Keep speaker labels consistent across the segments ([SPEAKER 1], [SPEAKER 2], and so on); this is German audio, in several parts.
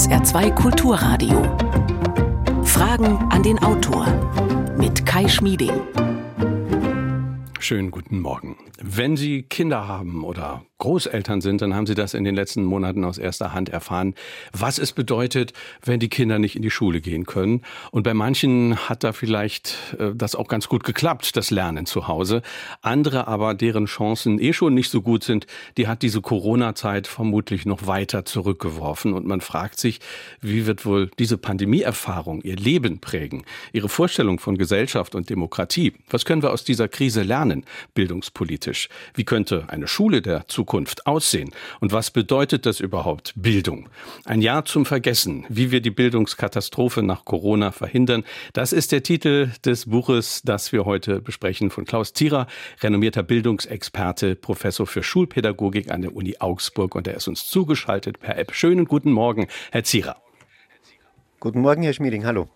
[SPEAKER 1] SR2 Kulturradio. Fragen an den Autor mit Kai Schmieding.
[SPEAKER 2] Schönen guten Morgen. Wenn Sie Kinder haben oder Großeltern sind, dann haben Sie das in den letzten Monaten aus erster Hand erfahren, was es bedeutet, wenn die Kinder nicht in die Schule gehen können. Und bei manchen hat da vielleicht äh, das auch ganz gut geklappt, das Lernen zu Hause. Andere aber, deren Chancen eh schon nicht so gut sind, die hat diese Corona-Zeit vermutlich noch weiter zurückgeworfen. Und man fragt sich, wie wird wohl diese Pandemieerfahrung ihr Leben prägen? Ihre Vorstellung von Gesellschaft und Demokratie? Was können wir aus dieser Krise lernen, bildungspolitisch? Wie könnte eine Schule der Zukunft Zukunft aussehen? Und was bedeutet das überhaupt Bildung? Ein Jahr zum Vergessen, wie wir die Bildungskatastrophe nach Corona verhindern. Das ist der Titel des Buches, das wir heute besprechen von Klaus Thierer, renommierter Bildungsexperte, Professor für Schulpädagogik an der Uni Augsburg und er ist uns zugeschaltet per App. Schönen guten Morgen, Herr Zierer.
[SPEAKER 3] Guten Morgen, Herr Schmieding. Hallo.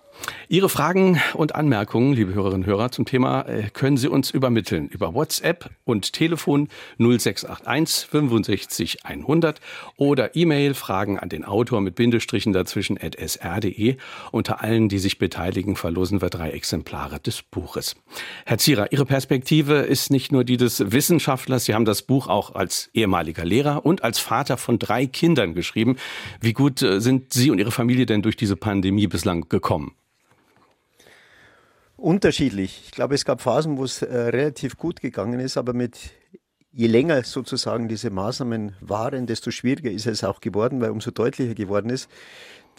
[SPEAKER 2] Ihre Fragen und Anmerkungen, liebe Hörerinnen und Hörer, zum Thema äh, können Sie uns übermitteln über WhatsApp und Telefon 0681 65 100 oder E-Mail Fragen an den Autor mit Bindestrichen dazwischen at sr.de. Unter allen, die sich beteiligen, verlosen wir drei Exemplare des Buches. Herr Zierer, Ihre Perspektive ist nicht nur die des Wissenschaftlers, Sie haben das Buch auch als ehemaliger Lehrer und als Vater von drei Kindern geschrieben. Wie gut äh, sind Sie und Ihre Familie denn durch diese Pandemie bislang gekommen?
[SPEAKER 3] Unterschiedlich. Ich glaube, es gab Phasen, wo es äh, relativ gut gegangen ist, aber mit je länger sozusagen diese Maßnahmen waren, desto schwieriger ist es auch geworden, weil umso deutlicher geworden ist,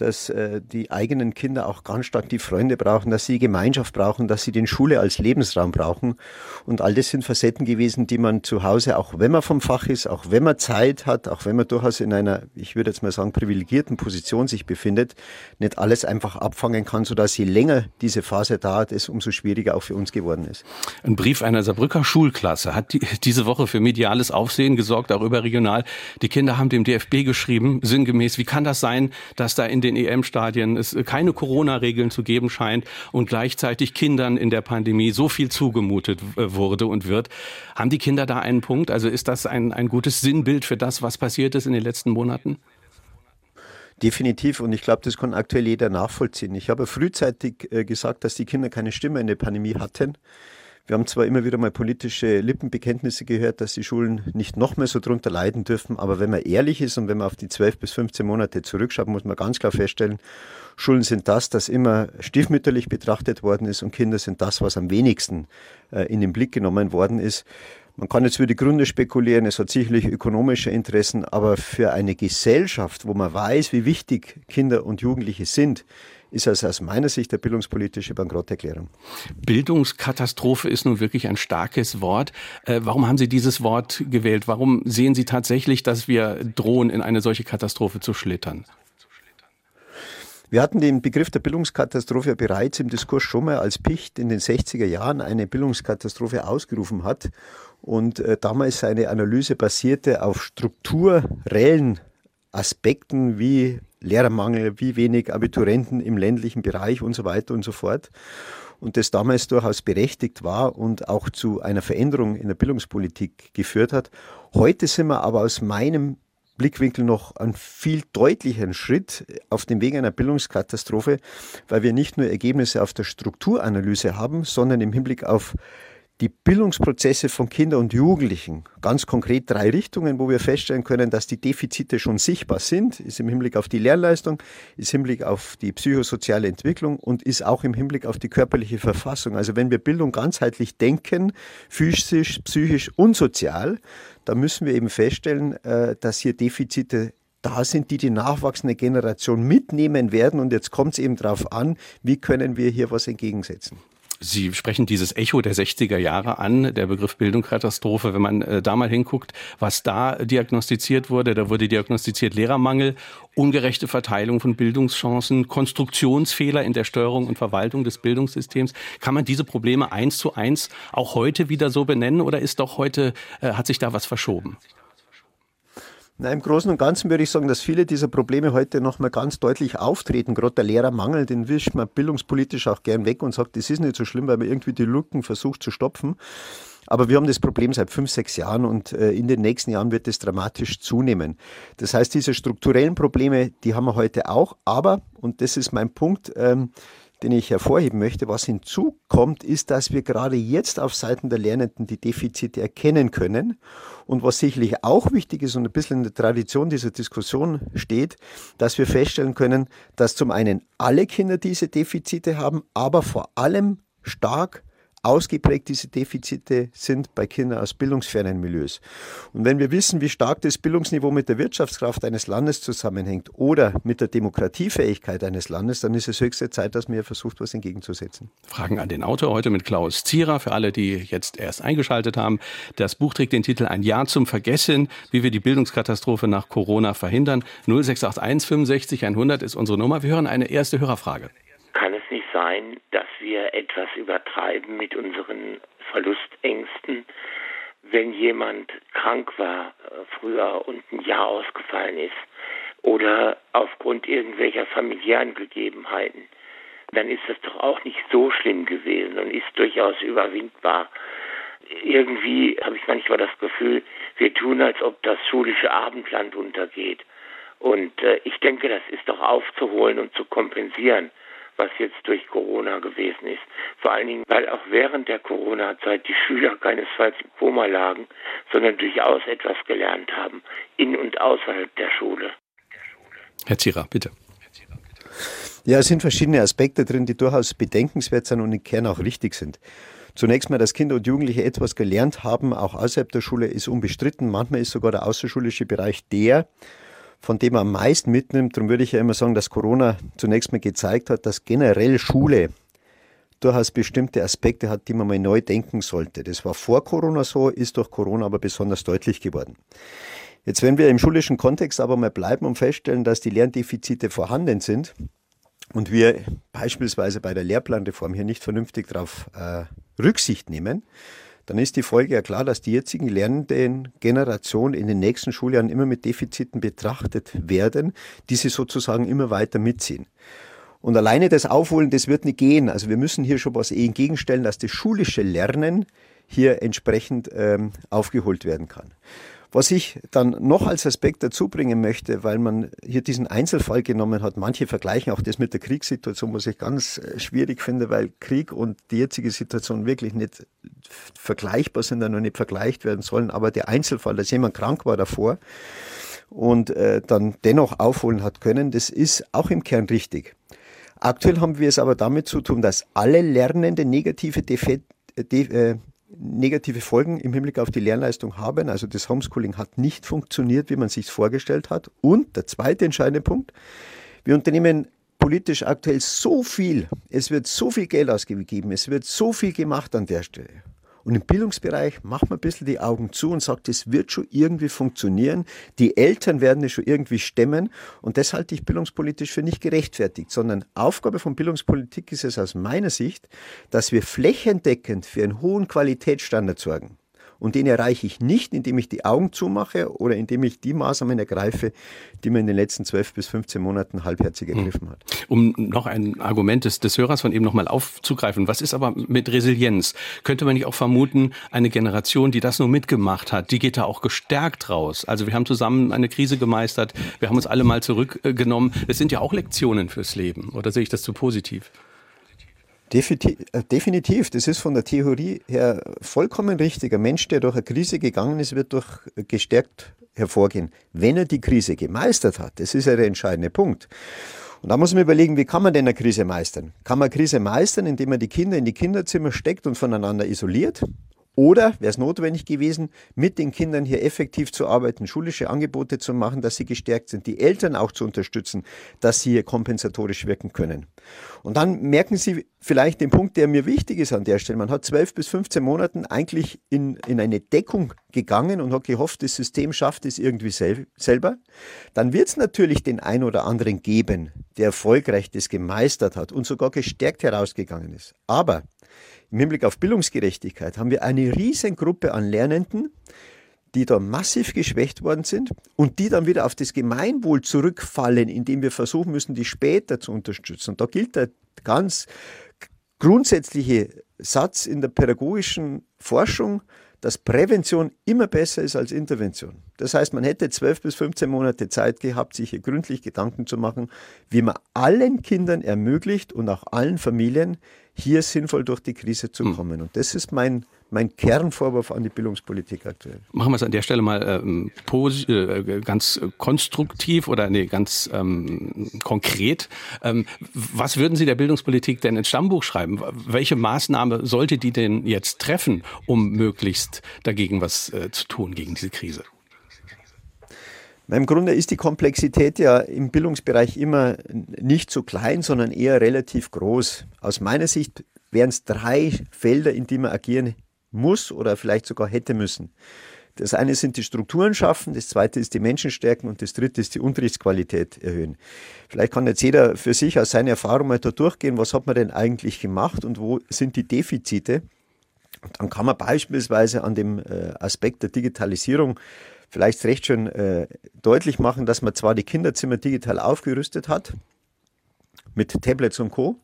[SPEAKER 3] dass äh, die eigenen Kinder auch ganz stark die Freunde brauchen, dass sie Gemeinschaft brauchen, dass sie den Schule als Lebensraum brauchen. Und all das sind Facetten gewesen, die man zu Hause, auch wenn man vom Fach ist, auch wenn man Zeit hat, auch wenn man durchaus in einer, ich würde jetzt mal sagen, privilegierten Position sich befindet, nicht alles einfach abfangen kann, sodass je länger diese Phase dauert, es umso schwieriger auch für uns geworden ist.
[SPEAKER 2] Ein Brief einer Saarbrücker Schulklasse hat die, diese Woche für mediales Aufsehen gesorgt, auch überregional. Die Kinder haben dem DFB geschrieben, sinngemäß, wie kann das sein, dass da in den EM-Stadien es keine Corona-Regeln zu geben scheint und gleichzeitig Kindern in der Pandemie so viel zugemutet äh, wurde und wird. Haben die Kinder da einen Punkt? Also ist das ein, ein gutes Sinnbild für das, was passiert ist in den letzten Monaten?
[SPEAKER 3] Definitiv und ich glaube, das kann aktuell jeder nachvollziehen. Ich habe frühzeitig äh, gesagt, dass die Kinder keine Stimme in der Pandemie hatten. Wir haben zwar immer wieder mal politische Lippenbekenntnisse gehört, dass die Schulen nicht noch mehr so drunter leiden dürfen, aber wenn man ehrlich ist und wenn man auf die 12 bis 15 Monate zurückschaut, muss man ganz klar feststellen, Schulen sind das, das immer stiefmütterlich betrachtet worden ist und Kinder sind das, was am wenigsten äh, in den Blick genommen worden ist. Man kann jetzt über die Gründe spekulieren, es hat sicherlich ökonomische Interessen, aber für eine Gesellschaft, wo man weiß, wie wichtig Kinder und Jugendliche sind, ist also aus meiner Sicht der bildungspolitische Bankrotterklärung.
[SPEAKER 2] Bildungskatastrophe ist nun wirklich ein starkes Wort. Äh, warum haben Sie dieses Wort gewählt? Warum sehen Sie tatsächlich, dass wir drohen, in eine solche Katastrophe zu schlittern?
[SPEAKER 3] Wir hatten den Begriff der Bildungskatastrophe bereits im Diskurs schon mal, als Picht in den 60er Jahren eine Bildungskatastrophe ausgerufen hat und äh, damals seine Analyse basierte auf strukturellen Aspekten wie Lehrermangel, wie wenig Abiturienten im ländlichen Bereich und so weiter und so fort. Und das damals durchaus berechtigt war und auch zu einer Veränderung in der Bildungspolitik geführt hat. Heute sind wir aber aus meinem Blickwinkel noch einen viel deutlicheren Schritt auf dem Weg einer Bildungskatastrophe, weil wir nicht nur Ergebnisse auf der Strukturanalyse haben, sondern im Hinblick auf die Bildungsprozesse von Kindern und Jugendlichen, ganz konkret drei Richtungen, wo wir feststellen können, dass die Defizite schon sichtbar sind, ist im Hinblick auf die Lernleistung, ist im Hinblick auf die psychosoziale Entwicklung und ist auch im Hinblick auf die körperliche Verfassung. Also wenn wir Bildung ganzheitlich denken, physisch, psychisch und sozial, dann müssen wir eben feststellen, äh, dass hier Defizite da sind, die die nachwachsende Generation mitnehmen werden. Und jetzt kommt es eben darauf an, wie können wir hier was entgegensetzen.
[SPEAKER 2] Sie sprechen dieses Echo der 60er Jahre an, der Begriff Bildungskatastrophe. Wenn man äh, da mal hinguckt, was da diagnostiziert wurde, da wurde diagnostiziert Lehrermangel, ungerechte Verteilung von Bildungschancen, Konstruktionsfehler in der Steuerung und Verwaltung des Bildungssystems. Kann man diese Probleme eins zu eins auch heute wieder so benennen oder ist doch heute, äh, hat sich da was verschoben?
[SPEAKER 3] Na, Im Großen und Ganzen würde ich sagen, dass viele dieser Probleme heute nochmal ganz deutlich auftreten. Gerade der Lehrermangel, den wischt man bildungspolitisch auch gern weg und sagt, das ist nicht so schlimm, weil man irgendwie die Lücken versucht zu stopfen. Aber wir haben das Problem seit fünf, sechs Jahren und äh, in den nächsten Jahren wird es dramatisch zunehmen. Das heißt, diese strukturellen Probleme, die haben wir heute auch. Aber, und das ist mein Punkt, ähm, den ich hervorheben möchte, was hinzukommt, ist, dass wir gerade jetzt auf Seiten der Lernenden die Defizite erkennen können. Und was sicherlich auch wichtig ist und ein bisschen in der Tradition dieser Diskussion steht, dass wir feststellen können, dass zum einen alle Kinder diese Defizite haben, aber vor allem stark ausgeprägt diese Defizite sind bei Kindern aus bildungsfernen Milieus. Und wenn wir wissen, wie stark das Bildungsniveau mit der Wirtschaftskraft eines Landes zusammenhängt oder mit der Demokratiefähigkeit eines Landes, dann ist es höchste Zeit, dass man versucht, was entgegenzusetzen.
[SPEAKER 2] Fragen an den Autor heute mit Klaus Zierer. Für alle, die jetzt erst eingeschaltet haben. Das Buch trägt den Titel Ein Jahr zum Vergessen, wie wir die Bildungskatastrophe nach Corona verhindern. 0681 65 100 ist unsere Nummer. Wir hören eine erste Hörerfrage
[SPEAKER 4] sein, dass wir etwas übertreiben mit unseren Verlustängsten. Wenn jemand krank war äh, früher und ein Jahr ausgefallen ist oder aufgrund irgendwelcher familiären Gegebenheiten, dann ist das doch auch nicht so schlimm gewesen und ist durchaus überwindbar. Irgendwie habe ich manchmal das Gefühl, wir tun, als ob das schulische Abendland untergeht. Und äh, ich denke, das ist doch aufzuholen und zu kompensieren was jetzt durch Corona gewesen ist. Vor allen Dingen, weil auch während der Corona-Zeit die Schüler keinesfalls im Koma lagen, sondern durchaus etwas gelernt haben, in und außerhalb der Schule.
[SPEAKER 2] Herr Zierer, bitte.
[SPEAKER 3] Ja, es sind verschiedene Aspekte drin, die durchaus bedenkenswert sind und im Kern auch richtig sind. Zunächst mal, dass Kinder und Jugendliche etwas gelernt haben, auch außerhalb der Schule, ist unbestritten. Manchmal ist sogar der außerschulische Bereich der, von dem man am meisten mitnimmt. Darum würde ich ja immer sagen, dass Corona zunächst mal gezeigt hat, dass generell Schule durchaus bestimmte Aspekte hat, die man mal neu denken sollte. Das war vor Corona so, ist durch Corona aber besonders deutlich geworden. Jetzt, wenn wir im schulischen Kontext aber mal bleiben und feststellen, dass die Lerndefizite vorhanden sind und wir beispielsweise bei der Lehrplanreform hier nicht vernünftig darauf äh, Rücksicht nehmen, dann ist die Folge ja klar, dass die jetzigen lernenden Generationen in den nächsten Schuljahren immer mit Defiziten betrachtet werden, die sie sozusagen immer weiter mitziehen. Und alleine das Aufholen, das wird nicht gehen. Also wir müssen hier schon was entgegenstellen, dass das schulische Lernen hier entsprechend ähm, aufgeholt werden kann. Was ich dann noch als Aspekt dazu bringen möchte, weil man hier diesen Einzelfall genommen hat, manche vergleichen auch das mit der Kriegssituation, was ich ganz äh, schwierig finde, weil Krieg und die jetzige Situation wirklich nicht vergleichbar sind, noch nicht vergleicht werden sollen. Aber der Einzelfall, dass jemand krank war davor und äh, dann dennoch aufholen hat können, das ist auch im Kern richtig. Aktuell haben wir es aber damit zu tun, dass alle Lernende negative Defekte äh, negative Folgen im Hinblick auf die Lernleistung haben. Also das Homeschooling hat nicht funktioniert, wie man sich vorgestellt hat. Und der zweite entscheidende Punkt, wir unternehmen politisch aktuell so viel, es wird so viel Geld ausgegeben, es wird so viel gemacht an der Stelle. Und im Bildungsbereich macht man ein bisschen die Augen zu und sagt, es wird schon irgendwie funktionieren. Die Eltern werden es schon irgendwie stemmen. Und das halte ich bildungspolitisch für nicht gerechtfertigt, sondern Aufgabe von Bildungspolitik ist es aus meiner Sicht, dass wir flächendeckend für einen hohen Qualitätsstandard sorgen. Und den erreiche ich nicht, indem ich die Augen zumache oder indem ich die Maßnahmen ergreife, die man in den letzten zwölf bis 15 Monaten halbherzig hm. ergriffen hat.
[SPEAKER 2] Um noch ein Argument des, des Hörers von eben nochmal aufzugreifen. Was ist aber mit Resilienz? Könnte man nicht auch vermuten, eine Generation, die das nur mitgemacht hat, die geht da auch gestärkt raus? Also wir haben zusammen eine Krise gemeistert, wir haben uns alle mal zurückgenommen. Das sind ja auch Lektionen fürs Leben. Oder sehe ich das zu positiv?
[SPEAKER 3] Äh, definitiv, das ist von der Theorie her vollkommen richtig. Ein Mensch, der durch eine Krise gegangen ist, wird durch gestärkt hervorgehen, wenn er die Krise gemeistert hat. Das ist ja der entscheidende Punkt. Und da muss man überlegen, wie kann man denn eine Krise meistern? Kann man eine Krise meistern, indem man die Kinder in die Kinderzimmer steckt und voneinander isoliert? Oder wäre es notwendig gewesen, mit den Kindern hier effektiv zu arbeiten, schulische Angebote zu machen, dass sie gestärkt sind, die Eltern auch zu unterstützen, dass sie hier kompensatorisch wirken können. Und dann merken Sie vielleicht den Punkt, der mir wichtig ist an der Stelle. Man hat zwölf bis 15 Monaten eigentlich in, in eine Deckung gegangen und hat gehofft, das System schafft es irgendwie sel selber. Dann wird es natürlich den einen oder anderen geben, der erfolgreich das gemeistert hat und sogar gestärkt herausgegangen ist. Aber im Hinblick auf Bildungsgerechtigkeit haben wir eine Riesengruppe an Lernenden, die da massiv geschwächt worden sind und die dann wieder auf das Gemeinwohl zurückfallen, indem wir versuchen müssen, die später zu unterstützen. Und da gilt der ganz grundsätzliche Satz in der pädagogischen Forschung, dass Prävention immer besser ist als Intervention. Das heißt, man hätte 12 bis 15 Monate Zeit gehabt, sich hier gründlich Gedanken zu machen, wie man allen Kindern ermöglicht und auch allen Familien hier sinnvoll durch die Krise zu hm. kommen. Und das ist mein mein Kernvorwurf an die Bildungspolitik aktuell.
[SPEAKER 2] Machen wir es an der Stelle mal ähm, äh, ganz konstruktiv oder nee, ganz ähm, konkret. Ähm, was würden Sie der Bildungspolitik denn ins Stammbuch schreiben? Welche Maßnahme sollte die denn jetzt treffen, um möglichst dagegen was äh, zu tun, gegen diese Krise?
[SPEAKER 3] Im Grunde ist die Komplexität ja im Bildungsbereich immer nicht so klein, sondern eher relativ groß. Aus meiner Sicht wären es drei Felder, in die man agieren muss oder vielleicht sogar hätte müssen. Das eine sind die Strukturen schaffen, das zweite ist die Menschen stärken und das dritte ist die Unterrichtsqualität erhöhen. Vielleicht kann jetzt jeder für sich aus seiner Erfahrung mal da durchgehen, was hat man denn eigentlich gemacht und wo sind die Defizite. Dann kann man beispielsweise an dem äh, Aspekt der Digitalisierung vielleicht recht schön äh, deutlich machen, dass man zwar die Kinderzimmer digital aufgerüstet hat, mit Tablets und Co.,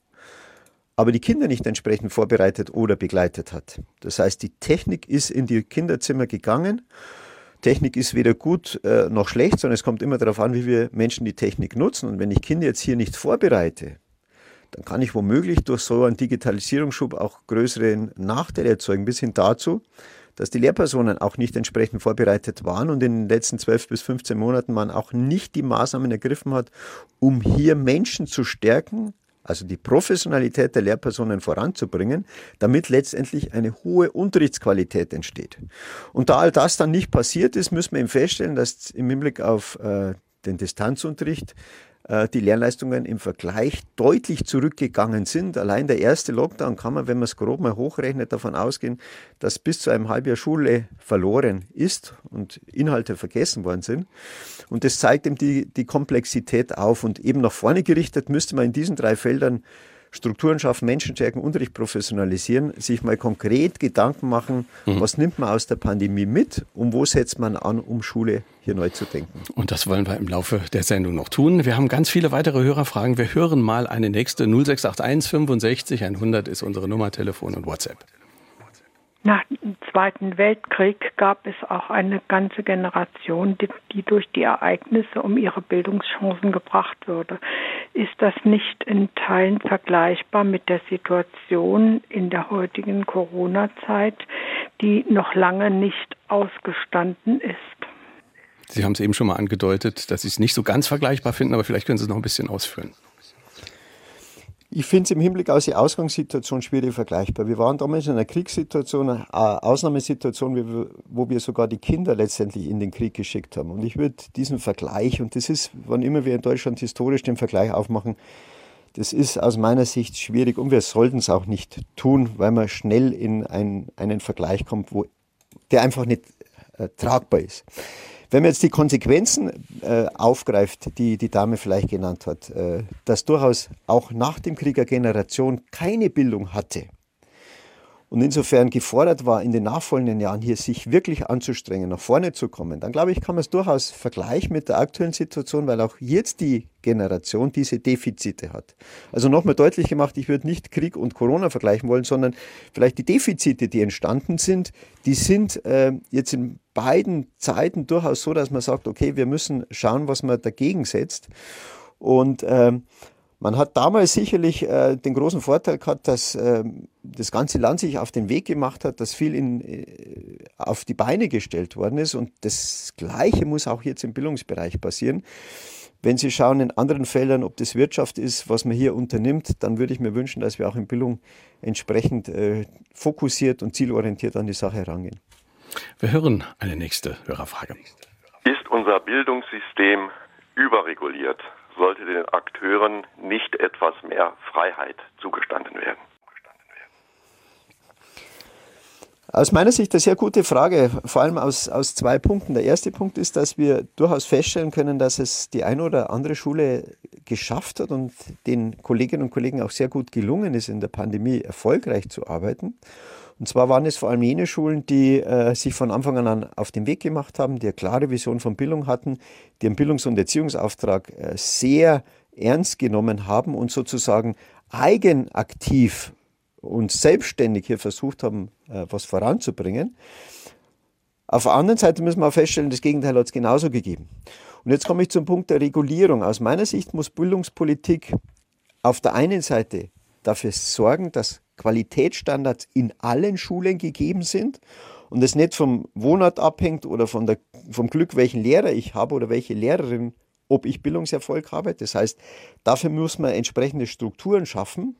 [SPEAKER 3] aber die Kinder nicht entsprechend vorbereitet oder begleitet hat. Das heißt, die Technik ist in die Kinderzimmer gegangen. Technik ist weder gut äh, noch schlecht, sondern es kommt immer darauf an, wie wir Menschen die Technik nutzen. Und wenn ich Kinder jetzt hier nicht vorbereite, dann kann ich womöglich durch so einen Digitalisierungsschub auch größere Nachteile erzeugen, bis hin dazu, dass die Lehrpersonen auch nicht entsprechend vorbereitet waren und in den letzten 12 bis 15 Monaten man auch nicht die Maßnahmen ergriffen hat, um hier Menschen zu stärken, also die Professionalität der Lehrpersonen voranzubringen, damit letztendlich eine hohe Unterrichtsqualität entsteht. Und da all das dann nicht passiert ist, müssen wir eben feststellen, dass im Hinblick auf äh, den Distanzunterricht die Lernleistungen im Vergleich deutlich zurückgegangen sind. Allein der erste Lockdown kann man, wenn man es grob mal hochrechnet, davon ausgehen, dass bis zu einem Halbjahr Schule verloren ist und Inhalte vergessen worden sind. Und das zeigt eben die, die Komplexität auf. Und eben nach vorne gerichtet müsste man in diesen drei Feldern Strukturen schaffen, Menschen stärken, Unterricht professionalisieren, sich mal konkret Gedanken machen, mhm. was nimmt man aus der Pandemie mit und wo setzt man an, um Schule hier neu zu denken.
[SPEAKER 2] Und das wollen wir im Laufe der Sendung noch tun. Wir haben ganz viele weitere Hörerfragen. Wir hören mal eine nächste 0681 65 100 ist unsere Nummer, Telefon und WhatsApp.
[SPEAKER 5] Nach dem Zweiten Weltkrieg gab es auch eine ganze Generation, die, die, durch die Ereignisse um ihre Bildungschancen gebracht wurde. Ist das nicht in Teilen vergleichbar mit der Situation in der heutigen Corona-Zeit, die noch lange nicht ausgestanden ist?
[SPEAKER 2] Sie haben es eben schon mal angedeutet, dass Sie es nicht so ganz vergleichbar finden, aber vielleicht können Sie es noch ein bisschen ausführen.
[SPEAKER 3] Ich finde es im Hinblick auf die Ausgangssituation schwierig vergleichbar. Wir waren damals in einer Kriegssituation, einer Ausnahmesituation, wo wir sogar die Kinder letztendlich in den Krieg geschickt haben. Und ich würde diesen Vergleich, und das ist, wann immer wir in Deutschland historisch den Vergleich aufmachen, das ist aus meiner Sicht schwierig und wir sollten es auch nicht tun, weil man schnell in ein, einen Vergleich kommt, wo der einfach nicht äh, tragbar ist. Wenn man jetzt die Konsequenzen äh, aufgreift, die die Dame vielleicht genannt hat, äh, dass durchaus auch nach dem Krieg eine Generation keine Bildung hatte, und insofern gefordert war, in den nachfolgenden Jahren hier sich wirklich anzustrengen, nach vorne zu kommen, dann glaube ich, kann man es durchaus vergleichen mit der aktuellen Situation, weil auch jetzt die Generation diese Defizite hat. Also nochmal deutlich gemacht, ich würde nicht Krieg und Corona vergleichen wollen, sondern vielleicht die Defizite, die entstanden sind, die sind äh, jetzt in beiden Zeiten durchaus so, dass man sagt, okay, wir müssen schauen, was man dagegen setzt. Und ähm, man hat damals sicherlich äh, den großen Vorteil gehabt, dass äh, das ganze Land sich auf den Weg gemacht hat, dass viel in, äh, auf die Beine gestellt worden ist. Und das Gleiche muss auch jetzt im Bildungsbereich passieren. Wenn Sie schauen in anderen Feldern, ob das Wirtschaft ist, was man hier unternimmt, dann würde ich mir wünschen, dass wir auch in Bildung entsprechend äh, fokussiert und zielorientiert an die Sache herangehen.
[SPEAKER 2] Wir hören eine nächste Hörerfrage.
[SPEAKER 6] Ist unser Bildungssystem überreguliert? Sollte den Akteuren nicht etwas mehr Freiheit zugestanden werden?
[SPEAKER 3] Aus meiner Sicht eine sehr gute Frage, vor allem aus, aus zwei Punkten. Der erste Punkt ist, dass wir durchaus feststellen können, dass es die eine oder andere Schule geschafft hat und den Kolleginnen und Kollegen auch sehr gut gelungen ist, in der Pandemie erfolgreich zu arbeiten. Und zwar waren es vor allem jene Schulen, die äh, sich von Anfang an auf den Weg gemacht haben, die eine klare Vision von Bildung hatten, die einen Bildungs- und Erziehungsauftrag äh, sehr ernst genommen haben und sozusagen eigenaktiv uns selbstständig hier versucht haben, äh, was voranzubringen. Auf der anderen Seite müssen wir auch feststellen, das Gegenteil hat es genauso gegeben. Und jetzt komme ich zum Punkt der Regulierung. Aus meiner Sicht muss Bildungspolitik auf der einen Seite dafür sorgen, dass Qualitätsstandards in allen Schulen gegeben sind und es nicht vom Wohnort abhängt oder von der, vom Glück, welchen Lehrer ich habe oder welche Lehrerin, ob ich Bildungserfolg habe. Das heißt, dafür muss man entsprechende Strukturen schaffen.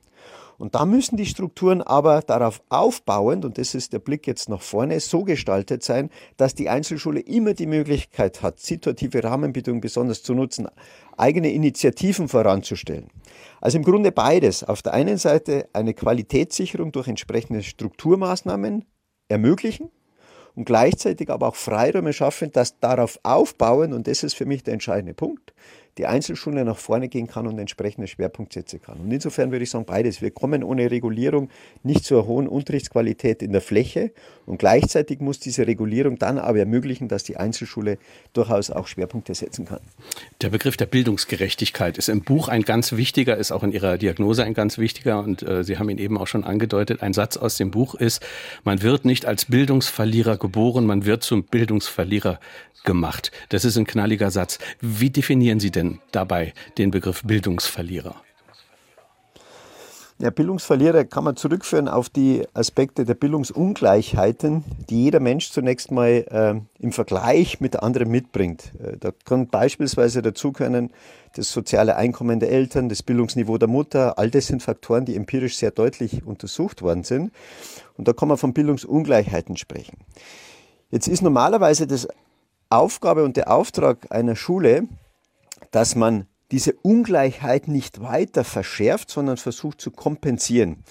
[SPEAKER 3] Und da müssen die Strukturen aber darauf aufbauend, und das ist der Blick jetzt nach vorne, so gestaltet sein, dass die Einzelschule immer die Möglichkeit hat, situative Rahmenbedingungen besonders zu nutzen, eigene Initiativen voranzustellen. Also im Grunde beides. Auf der einen Seite eine Qualitätssicherung durch entsprechende Strukturmaßnahmen ermöglichen und gleichzeitig aber auch Freiräume schaffen, dass darauf aufbauen, und das ist für mich der entscheidende Punkt, die Einzelschule nach vorne gehen kann und entsprechende Schwerpunkt setzen kann. Und insofern würde ich sagen, beides. Wir kommen ohne Regulierung nicht zu einer hohen Unterrichtsqualität in der Fläche und gleichzeitig muss diese Regulierung dann aber ermöglichen, dass die Einzelschule durchaus auch Schwerpunkte setzen kann.
[SPEAKER 2] Der Begriff der Bildungsgerechtigkeit ist im Buch ein ganz wichtiger, ist auch in Ihrer Diagnose ein ganz wichtiger und äh, Sie haben ihn eben auch schon angedeutet. Ein Satz aus dem Buch ist, man wird nicht als Bildungsverlierer geboren, man wird zum Bildungsverlierer gemacht. Das ist ein knalliger Satz. Wie definieren Sie denn dabei den Begriff Bildungsverlierer?
[SPEAKER 3] Ja, Bildungsverlierer kann man zurückführen auf die Aspekte der Bildungsungleichheiten, die jeder Mensch zunächst mal äh, im Vergleich mit anderen mitbringt. Äh, da kann beispielsweise dazu können das soziale Einkommen der Eltern, das Bildungsniveau der Mutter. All das sind Faktoren, die empirisch sehr deutlich untersucht worden sind. Und da kann man von Bildungsungleichheiten sprechen. Jetzt ist normalerweise das Aufgabe und der Auftrag einer Schule, dass man diese Ungleichheit nicht weiter verschärft, sondern versucht zu kompensieren,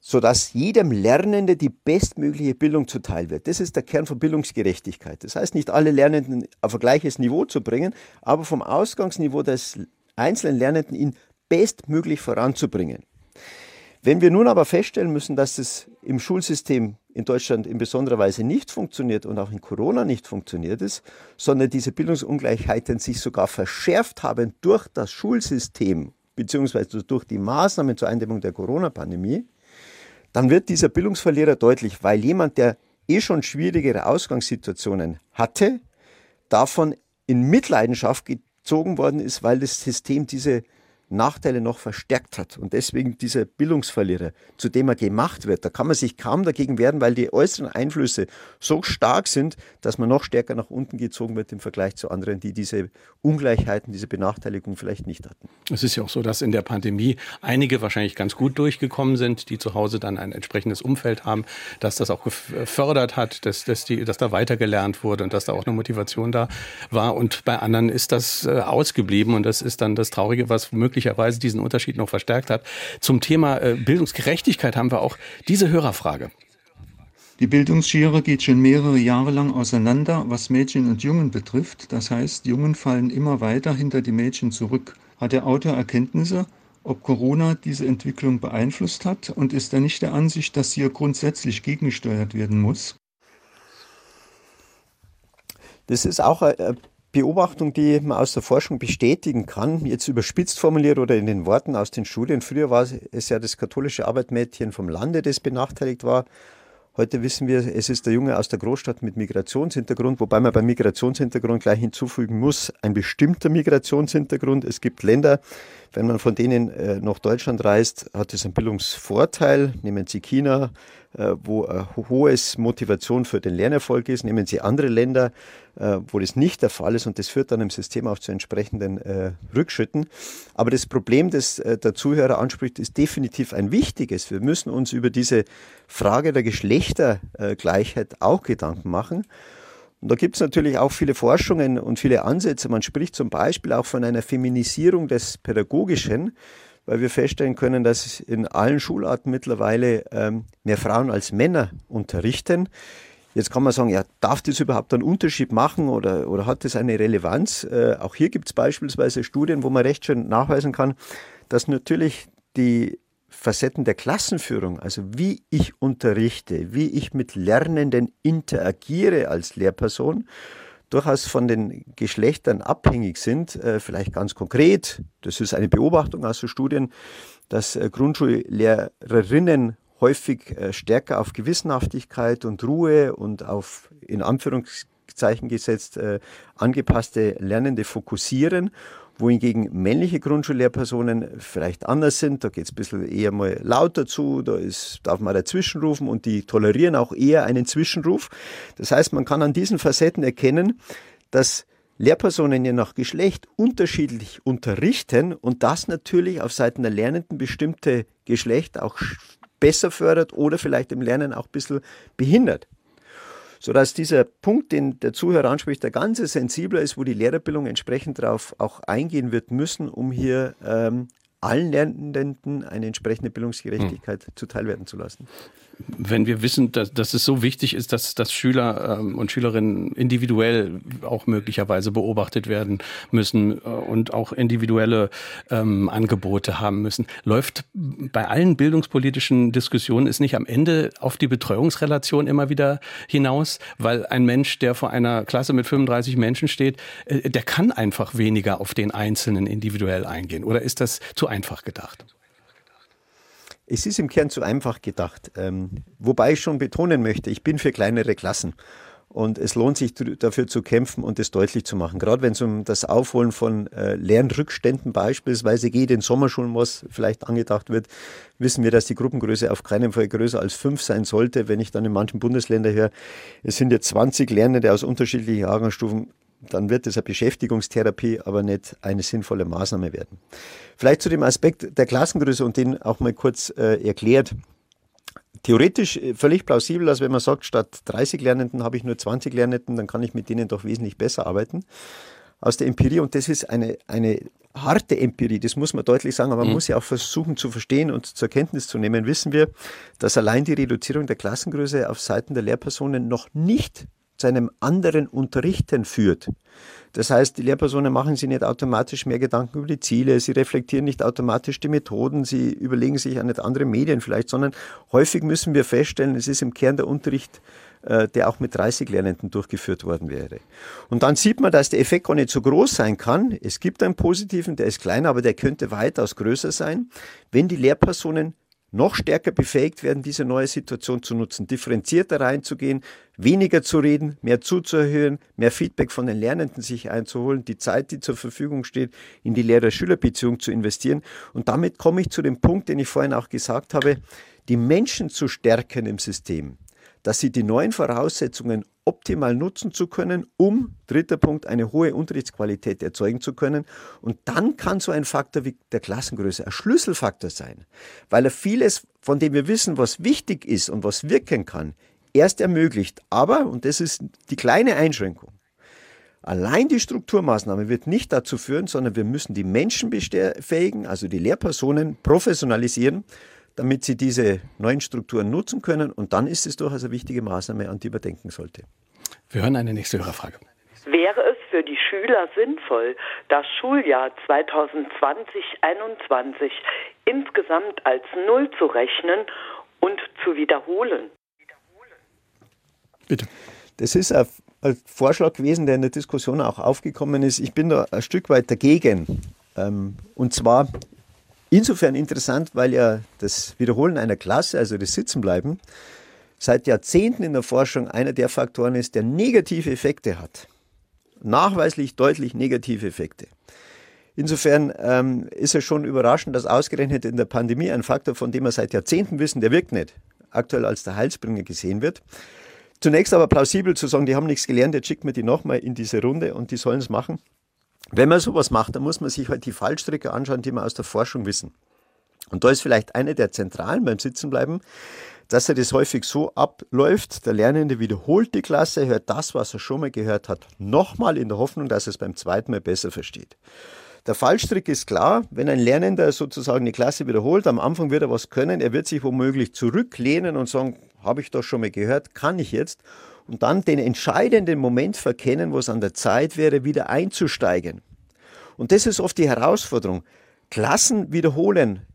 [SPEAKER 3] sodass jedem Lernende die bestmögliche Bildung zuteil wird. Das ist der Kern von Bildungsgerechtigkeit. Das heißt, nicht alle Lernenden auf ein gleiches Niveau zu bringen, aber vom Ausgangsniveau des einzelnen Lernenden ihn bestmöglich voranzubringen. Wenn wir nun aber feststellen müssen, dass es im Schulsystem in Deutschland in besonderer Weise nicht funktioniert und auch in Corona nicht funktioniert ist, sondern diese Bildungsungleichheiten sich sogar verschärft haben durch das Schulsystem beziehungsweise durch die Maßnahmen zur Eindämmung der Corona-Pandemie, dann wird dieser Bildungsverlierer deutlich, weil jemand, der eh schon schwierigere Ausgangssituationen hatte, davon in Mitleidenschaft gezogen worden ist, weil das System diese Nachteile noch verstärkt hat und deswegen dieser Bildungsverlierer, zu dem er gemacht wird, da kann man sich kaum dagegen wehren, weil die äußeren Einflüsse so stark sind, dass man noch stärker nach unten gezogen wird im Vergleich zu anderen, die diese Ungleichheiten, diese Benachteiligung vielleicht nicht hatten.
[SPEAKER 2] Es ist ja auch so, dass in der Pandemie einige wahrscheinlich ganz gut durchgekommen sind, die zu Hause dann ein entsprechendes Umfeld haben, dass das auch gefördert hat, dass, dass, die, dass da weitergelernt wurde und dass da auch eine Motivation da war. Und bei anderen ist das äh, ausgeblieben und das ist dann das Traurige, was möglich möglicherweise diesen Unterschied noch verstärkt hat. Zum Thema äh, Bildungsgerechtigkeit haben wir auch diese Hörerfrage.
[SPEAKER 7] Die Bildungsschere geht schon mehrere Jahre lang auseinander, was Mädchen und Jungen betrifft. Das heißt, Jungen fallen immer weiter hinter die Mädchen zurück. Hat der Autor Erkenntnisse, ob Corona diese Entwicklung beeinflusst hat und ist er nicht der Ansicht, dass hier grundsätzlich gegengesteuert werden muss?
[SPEAKER 3] Das ist auch ein Beobachtung, die man aus der Forschung bestätigen kann, jetzt überspitzt formuliert oder in den Worten aus den Studien. Früher war es ja das katholische Arbeitmädchen vom Lande, das benachteiligt war. Heute wissen wir, es ist der Junge aus der Großstadt mit Migrationshintergrund, wobei man beim Migrationshintergrund gleich hinzufügen muss, ein bestimmter Migrationshintergrund. Es gibt Länder, wenn man von denen äh, nach Deutschland reist, hat es einen Bildungsvorteil. Nehmen Sie China, wo ein hohes Motivation für den Lernerfolg ist. Nehmen Sie andere Länder, äh, wo das nicht der Fall ist und das führt dann im System auch zu entsprechenden äh, Rückschritten. Aber das Problem, das äh, der Zuhörer anspricht, ist definitiv ein wichtiges. Wir müssen uns über diese Frage der Geschlechtergleichheit auch Gedanken machen. Und da gibt es natürlich auch viele Forschungen und viele Ansätze. Man spricht zum Beispiel auch von einer Feminisierung des Pädagogischen weil wir feststellen können, dass in allen Schularten mittlerweile ähm, mehr Frauen als Männer unterrichten. Jetzt kann man sagen, ja, darf das überhaupt einen Unterschied machen oder, oder hat das eine Relevanz? Äh, auch hier gibt es beispielsweise Studien, wo man recht schön nachweisen kann, dass natürlich die Facetten der Klassenführung, also wie ich unterrichte, wie ich mit Lernenden interagiere als Lehrperson, durchaus von den Geschlechtern abhängig sind. Äh, vielleicht ganz konkret, das ist eine Beobachtung aus den Studien, dass äh, Grundschullehrerinnen häufig äh, stärker auf Gewissenhaftigkeit und Ruhe und auf in Anführungszeichen gesetzt angepasste Lernende fokussieren wohingegen männliche Grundschullehrpersonen vielleicht anders sind. Da geht es ein bisschen eher mal lauter zu, da ist, darf man dazwischen rufen und die tolerieren auch eher einen Zwischenruf. Das heißt, man kann an diesen Facetten erkennen, dass Lehrpersonen je nach Geschlecht unterschiedlich unterrichten und das natürlich auf Seiten der Lernenden bestimmte Geschlecht auch besser fördert oder vielleicht im Lernen auch ein bisschen behindert sodass dieser Punkt, den der Zuhörer anspricht, der ganze sensibler ist, wo die Lehrerbildung entsprechend darauf auch eingehen wird müssen, um hier ähm, allen Lernenden eine entsprechende Bildungsgerechtigkeit hm. zuteilwerden zu lassen
[SPEAKER 2] wenn wir wissen, dass, dass es so wichtig ist, dass, dass Schüler ähm, und Schülerinnen individuell auch möglicherweise beobachtet werden müssen äh, und auch individuelle ähm, Angebote haben müssen, läuft bei allen bildungspolitischen Diskussionen ist nicht am Ende auf die Betreuungsrelation immer wieder hinaus, weil ein Mensch, der vor einer Klasse mit 35 Menschen steht, äh, der kann einfach weniger auf den Einzelnen individuell eingehen. Oder ist das zu einfach gedacht?
[SPEAKER 3] Es ist im Kern zu einfach gedacht. Ähm, wobei ich schon betonen möchte, ich bin für kleinere Klassen. Und es lohnt sich dafür zu kämpfen und es deutlich zu machen. Gerade wenn es um das Aufholen von äh, Lernrückständen beispielsweise geht, in Sommerschulen, was vielleicht angedacht wird, wissen wir, dass die Gruppengröße auf keinen Fall größer als fünf sein sollte. Wenn ich dann in manchen Bundesländern höre, es sind jetzt 20 Lernende aus unterschiedlichen Jahrgangsstufen, dann wird es eine Beschäftigungstherapie, aber nicht eine sinnvolle Maßnahme werden. Vielleicht zu dem Aspekt der Klassengröße und den auch mal kurz äh, erklärt. Theoretisch äh, völlig plausibel, dass wenn man sagt, statt 30 Lernenden habe ich nur 20 Lernenden, dann kann ich mit denen doch wesentlich besser arbeiten. Aus der Empirie, und das ist eine, eine harte Empirie, das muss man deutlich sagen, aber man mhm. muss ja auch versuchen zu verstehen und zur Kenntnis zu nehmen, wissen wir, dass allein die Reduzierung der Klassengröße auf Seiten der Lehrpersonen noch nicht zu einem anderen Unterrichten führt. Das heißt, die Lehrpersonen machen sich nicht automatisch mehr Gedanken über die Ziele, sie reflektieren nicht automatisch die Methoden, sie überlegen sich auch nicht andere Medien vielleicht, sondern häufig müssen wir feststellen, es ist im Kern der Unterricht, äh, der auch mit 30 Lernenden durchgeführt worden wäre. Und dann sieht man, dass der Effekt gar nicht so groß sein kann. Es gibt einen positiven, der ist kleiner, aber der könnte weitaus größer sein, wenn die Lehrpersonen noch stärker befähigt werden, diese neue Situation zu nutzen, differenzierter reinzugehen, weniger zu reden, mehr zuzuhören, mehr Feedback von den Lernenden sich einzuholen, die Zeit, die zur Verfügung steht, in die Lehrer-Schüler-Beziehung zu investieren. Und damit komme ich zu dem Punkt, den ich vorhin auch gesagt habe, die Menschen zu stärken im System dass sie die neuen Voraussetzungen optimal nutzen zu können, um, dritter Punkt, eine hohe Unterrichtsqualität erzeugen zu können. Und dann kann so ein Faktor wie der Klassengröße ein Schlüsselfaktor sein, weil er vieles, von dem wir wissen, was wichtig ist und was wirken kann, erst ermöglicht. Aber, und das ist die kleine Einschränkung, Allein die Strukturmaßnahme wird nicht dazu führen, sondern wir müssen die Menschen befähigen, also die Lehrpersonen professionalisieren, damit sie diese neuen Strukturen nutzen können. Und dann ist es durchaus eine wichtige Maßnahme, an die man denken sollte.
[SPEAKER 2] Wir hören eine nächste Hörerfrage.
[SPEAKER 8] Wäre es für die Schüler sinnvoll, das Schuljahr 2020-21 insgesamt als Null zu rechnen und zu wiederholen?
[SPEAKER 3] Bitte. Das ist ein, Vorschlag gewesen, der in der Diskussion auch aufgekommen ist. Ich bin da ein Stück weit dagegen. Ähm, und zwar Insofern interessant, weil ja das Wiederholen einer Klasse, also das Sitzenbleiben, seit Jahrzehnten in der Forschung einer der Faktoren ist, der negative Effekte hat. Nachweislich deutlich negative Effekte. Insofern ähm, ist es schon überraschend, dass ausgerechnet in der Pandemie ein Faktor, von dem wir seit Jahrzehnten wissen, der wirkt nicht, aktuell als der Heilsbringer gesehen wird. Zunächst aber plausibel zu sagen, die haben nichts gelernt, jetzt schickt man die nochmal in diese Runde und die sollen es machen. Wenn man sowas macht, dann muss man sich halt die Fallstricke anschauen, die wir aus der Forschung wissen. Und da ist vielleicht eine der zentralen beim Sitzenbleiben, dass er das häufig so abläuft, der Lernende wiederholt die Klasse, hört das, was er schon mal gehört hat, nochmal in der Hoffnung, dass er es beim zweiten Mal besser versteht. Der Fallstrick ist klar, wenn ein Lernender sozusagen die Klasse wiederholt, am Anfang wird er was können, er wird sich womöglich zurücklehnen und sagen, habe ich doch schon mal gehört, kann ich jetzt und dann den entscheidenden Moment verkennen, wo es an der Zeit wäre, wieder einzusteigen. Und das ist oft die Herausforderung. Klassen wiederholen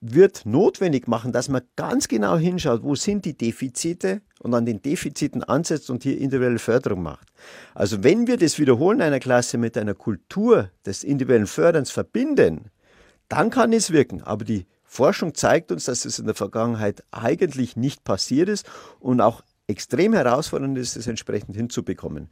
[SPEAKER 3] wird notwendig machen, dass man ganz genau hinschaut, wo sind die Defizite und an den Defiziten ansetzt und hier individuelle Förderung macht. Also wenn wir das Wiederholen einer Klasse mit einer Kultur des individuellen Förderns verbinden, dann kann es wirken. Aber die Forschung zeigt uns, dass es in der Vergangenheit eigentlich nicht passiert ist und auch extrem herausfordernd ist, es entsprechend hinzubekommen.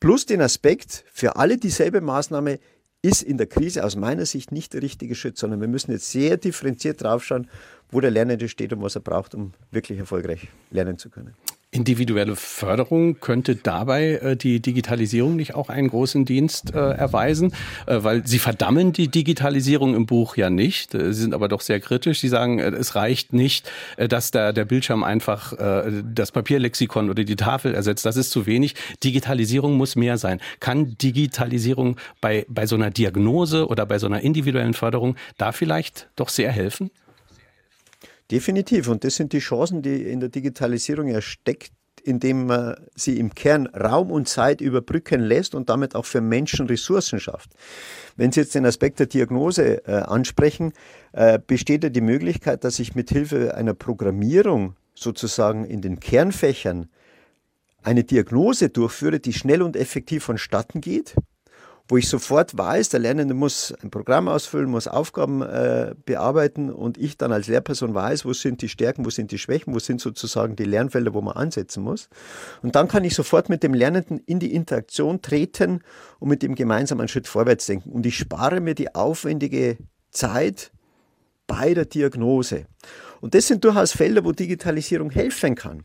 [SPEAKER 3] Plus den Aspekt, für alle dieselbe Maßnahme ist in der Krise aus meiner Sicht nicht der richtige Schritt, sondern wir müssen jetzt sehr differenziert draufschauen, wo der Lernende steht und was er braucht, um wirklich erfolgreich lernen zu können.
[SPEAKER 2] Individuelle Förderung könnte dabei äh, die Digitalisierung nicht auch einen großen Dienst äh, erweisen, äh, weil Sie verdammen die Digitalisierung im Buch ja nicht. Äh, Sie sind aber doch sehr kritisch. Sie sagen, äh, es reicht nicht, äh, dass der, der Bildschirm einfach das Papierlexikon oder die Tafel ersetzt. Das ist zu wenig. Digitalisierung muss mehr sein. Kann Digitalisierung bei, bei so einer Diagnose oder bei so einer individuellen Förderung da vielleicht doch sehr helfen?
[SPEAKER 3] Definitiv. Und das sind die Chancen, die in der Digitalisierung ja steckt, indem man sie im Kern Raum und Zeit überbrücken lässt und damit auch für Menschen Ressourcen schafft. Wenn Sie jetzt den Aspekt der Diagnose äh, ansprechen, äh, besteht ja die Möglichkeit, dass ich mit Hilfe einer Programmierung sozusagen in den Kernfächern eine Diagnose durchführe, die schnell und effektiv vonstatten geht wo ich sofort weiß, der Lernende muss ein Programm ausfüllen, muss Aufgaben äh, bearbeiten und ich dann als Lehrperson weiß, wo sind die Stärken, wo sind die Schwächen, wo sind sozusagen die Lernfelder, wo man ansetzen muss. Und dann kann ich sofort mit dem Lernenden in die Interaktion treten und mit ihm gemeinsam einen Schritt vorwärts denken. Und ich spare mir die aufwendige Zeit bei der Diagnose. Und das sind durchaus Felder, wo Digitalisierung helfen kann.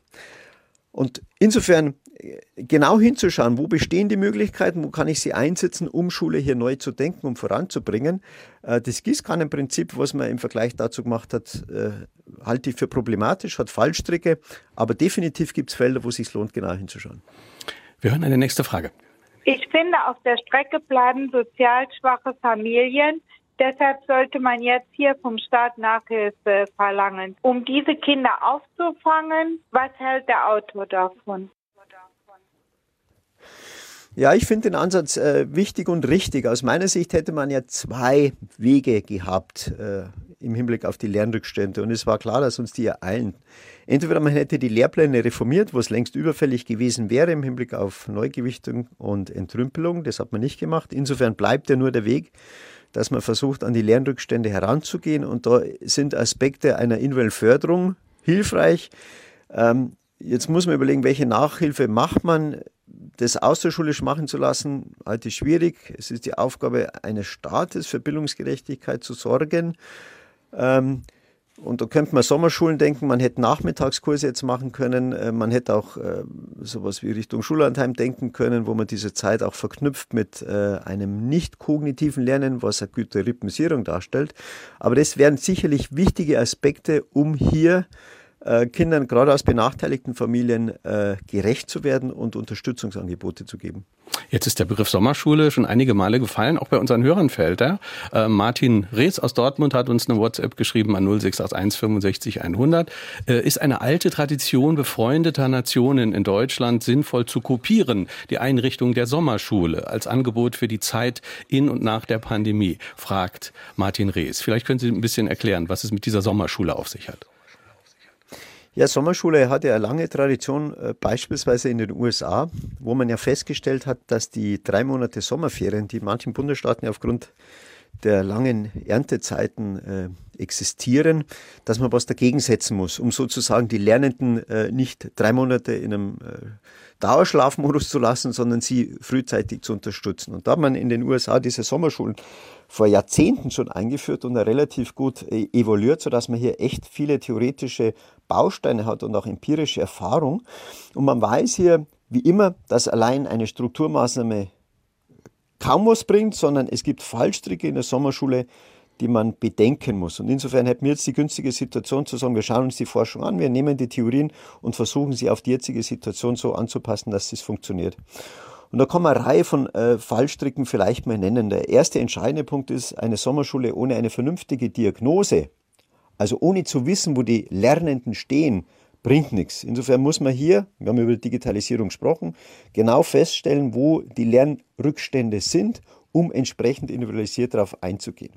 [SPEAKER 3] Und insofern genau hinzuschauen, wo bestehen die Möglichkeiten, wo kann ich sie einsetzen, um Schule hier neu zu denken, um voranzubringen. Äh, das Gießkannenprinzip, was man im Vergleich dazu gemacht hat, äh, halte ich für problematisch, hat Fallstricke, aber definitiv gibt es Felder, wo es sich lohnt, genau hinzuschauen.
[SPEAKER 2] Wir hören eine nächste Frage.
[SPEAKER 9] Ich finde, auf der Strecke bleiben sozial schwache Familien, Deshalb sollte man jetzt hier vom Staat Nachhilfe verlangen. Um diese Kinder aufzufangen, was hält der Autor davon?
[SPEAKER 3] Ja, ich finde den Ansatz äh, wichtig und richtig. Aus meiner Sicht hätte man ja zwei Wege gehabt äh, im Hinblick auf die Lernrückstände. Und es war klar, dass uns die ereilen. Entweder man hätte die Lehrpläne reformiert, wo es längst überfällig gewesen wäre im Hinblick auf Neugewichtung und Entrümpelung. Das hat man nicht gemacht. Insofern bleibt ja nur der Weg, dass man versucht, an die Lernrückstände heranzugehen. Und da sind Aspekte einer individuellen Förderung hilfreich. Ähm, jetzt muss man überlegen, welche Nachhilfe macht man. Das außerschulisch machen zu lassen, halte ich schwierig. Es ist die Aufgabe eines Staates, für Bildungsgerechtigkeit zu sorgen. Ähm, und da könnte man Sommerschulen denken, man hätte Nachmittagskurse jetzt machen können, äh, man hätte auch äh, sowas wie Richtung Schullandheim denken können, wo man diese Zeit auch verknüpft mit äh, einem nicht kognitiven Lernen, was eine gute Rhythmisierung darstellt. Aber das wären sicherlich wichtige Aspekte, um hier äh, Kindern gerade aus benachteiligten Familien äh, gerecht zu werden und Unterstützungsangebote zu geben.
[SPEAKER 2] Jetzt ist der Begriff Sommerschule schon einige Male gefallen, auch bei unseren Hörern fällt er. Äh, Martin Rees aus Dortmund hat uns eine WhatsApp geschrieben an 0681 65 100. Äh, ist eine alte Tradition befreundeter Nationen in Deutschland sinnvoll zu kopieren, die Einrichtung der Sommerschule als Angebot für die Zeit in und nach der Pandemie, fragt Martin Rees. Vielleicht können Sie ein bisschen erklären, was es mit dieser Sommerschule auf sich hat.
[SPEAKER 3] Ja, Sommerschule hat ja eine lange Tradition, äh, beispielsweise in den USA, wo man ja festgestellt hat, dass die drei Monate Sommerferien, die in manchen Bundesstaaten aufgrund der langen Erntezeiten äh, existieren, dass man was dagegen setzen muss, um sozusagen die Lernenden äh, nicht drei Monate in einem äh, Dauerschlafmodus zu lassen, sondern sie frühzeitig zu unterstützen. Und da hat man in den USA diese Sommerschulen vor Jahrzehnten schon eingeführt und relativ gut äh, evoluiert, sodass man hier echt viele theoretische Bausteine hat und auch empirische Erfahrung. Und man weiß hier, wie immer, dass allein eine Strukturmaßnahme kaum was bringt, sondern es gibt Fallstricke in der Sommerschule, die man bedenken muss. Und insofern hätten wir jetzt die günstige Situation zu sagen, wir schauen uns die Forschung an, wir nehmen die Theorien und versuchen sie auf die jetzige Situation so anzupassen, dass es funktioniert. Und da kann man eine Reihe von äh, Fallstricken vielleicht mal nennen. Der erste entscheidende Punkt ist, eine Sommerschule ohne eine vernünftige Diagnose, also ohne zu wissen, wo die Lernenden stehen, bringt nichts. Insofern muss man hier, wir haben über Digitalisierung gesprochen, genau feststellen, wo die Lernrückstände sind, um entsprechend individualisiert darauf einzugehen.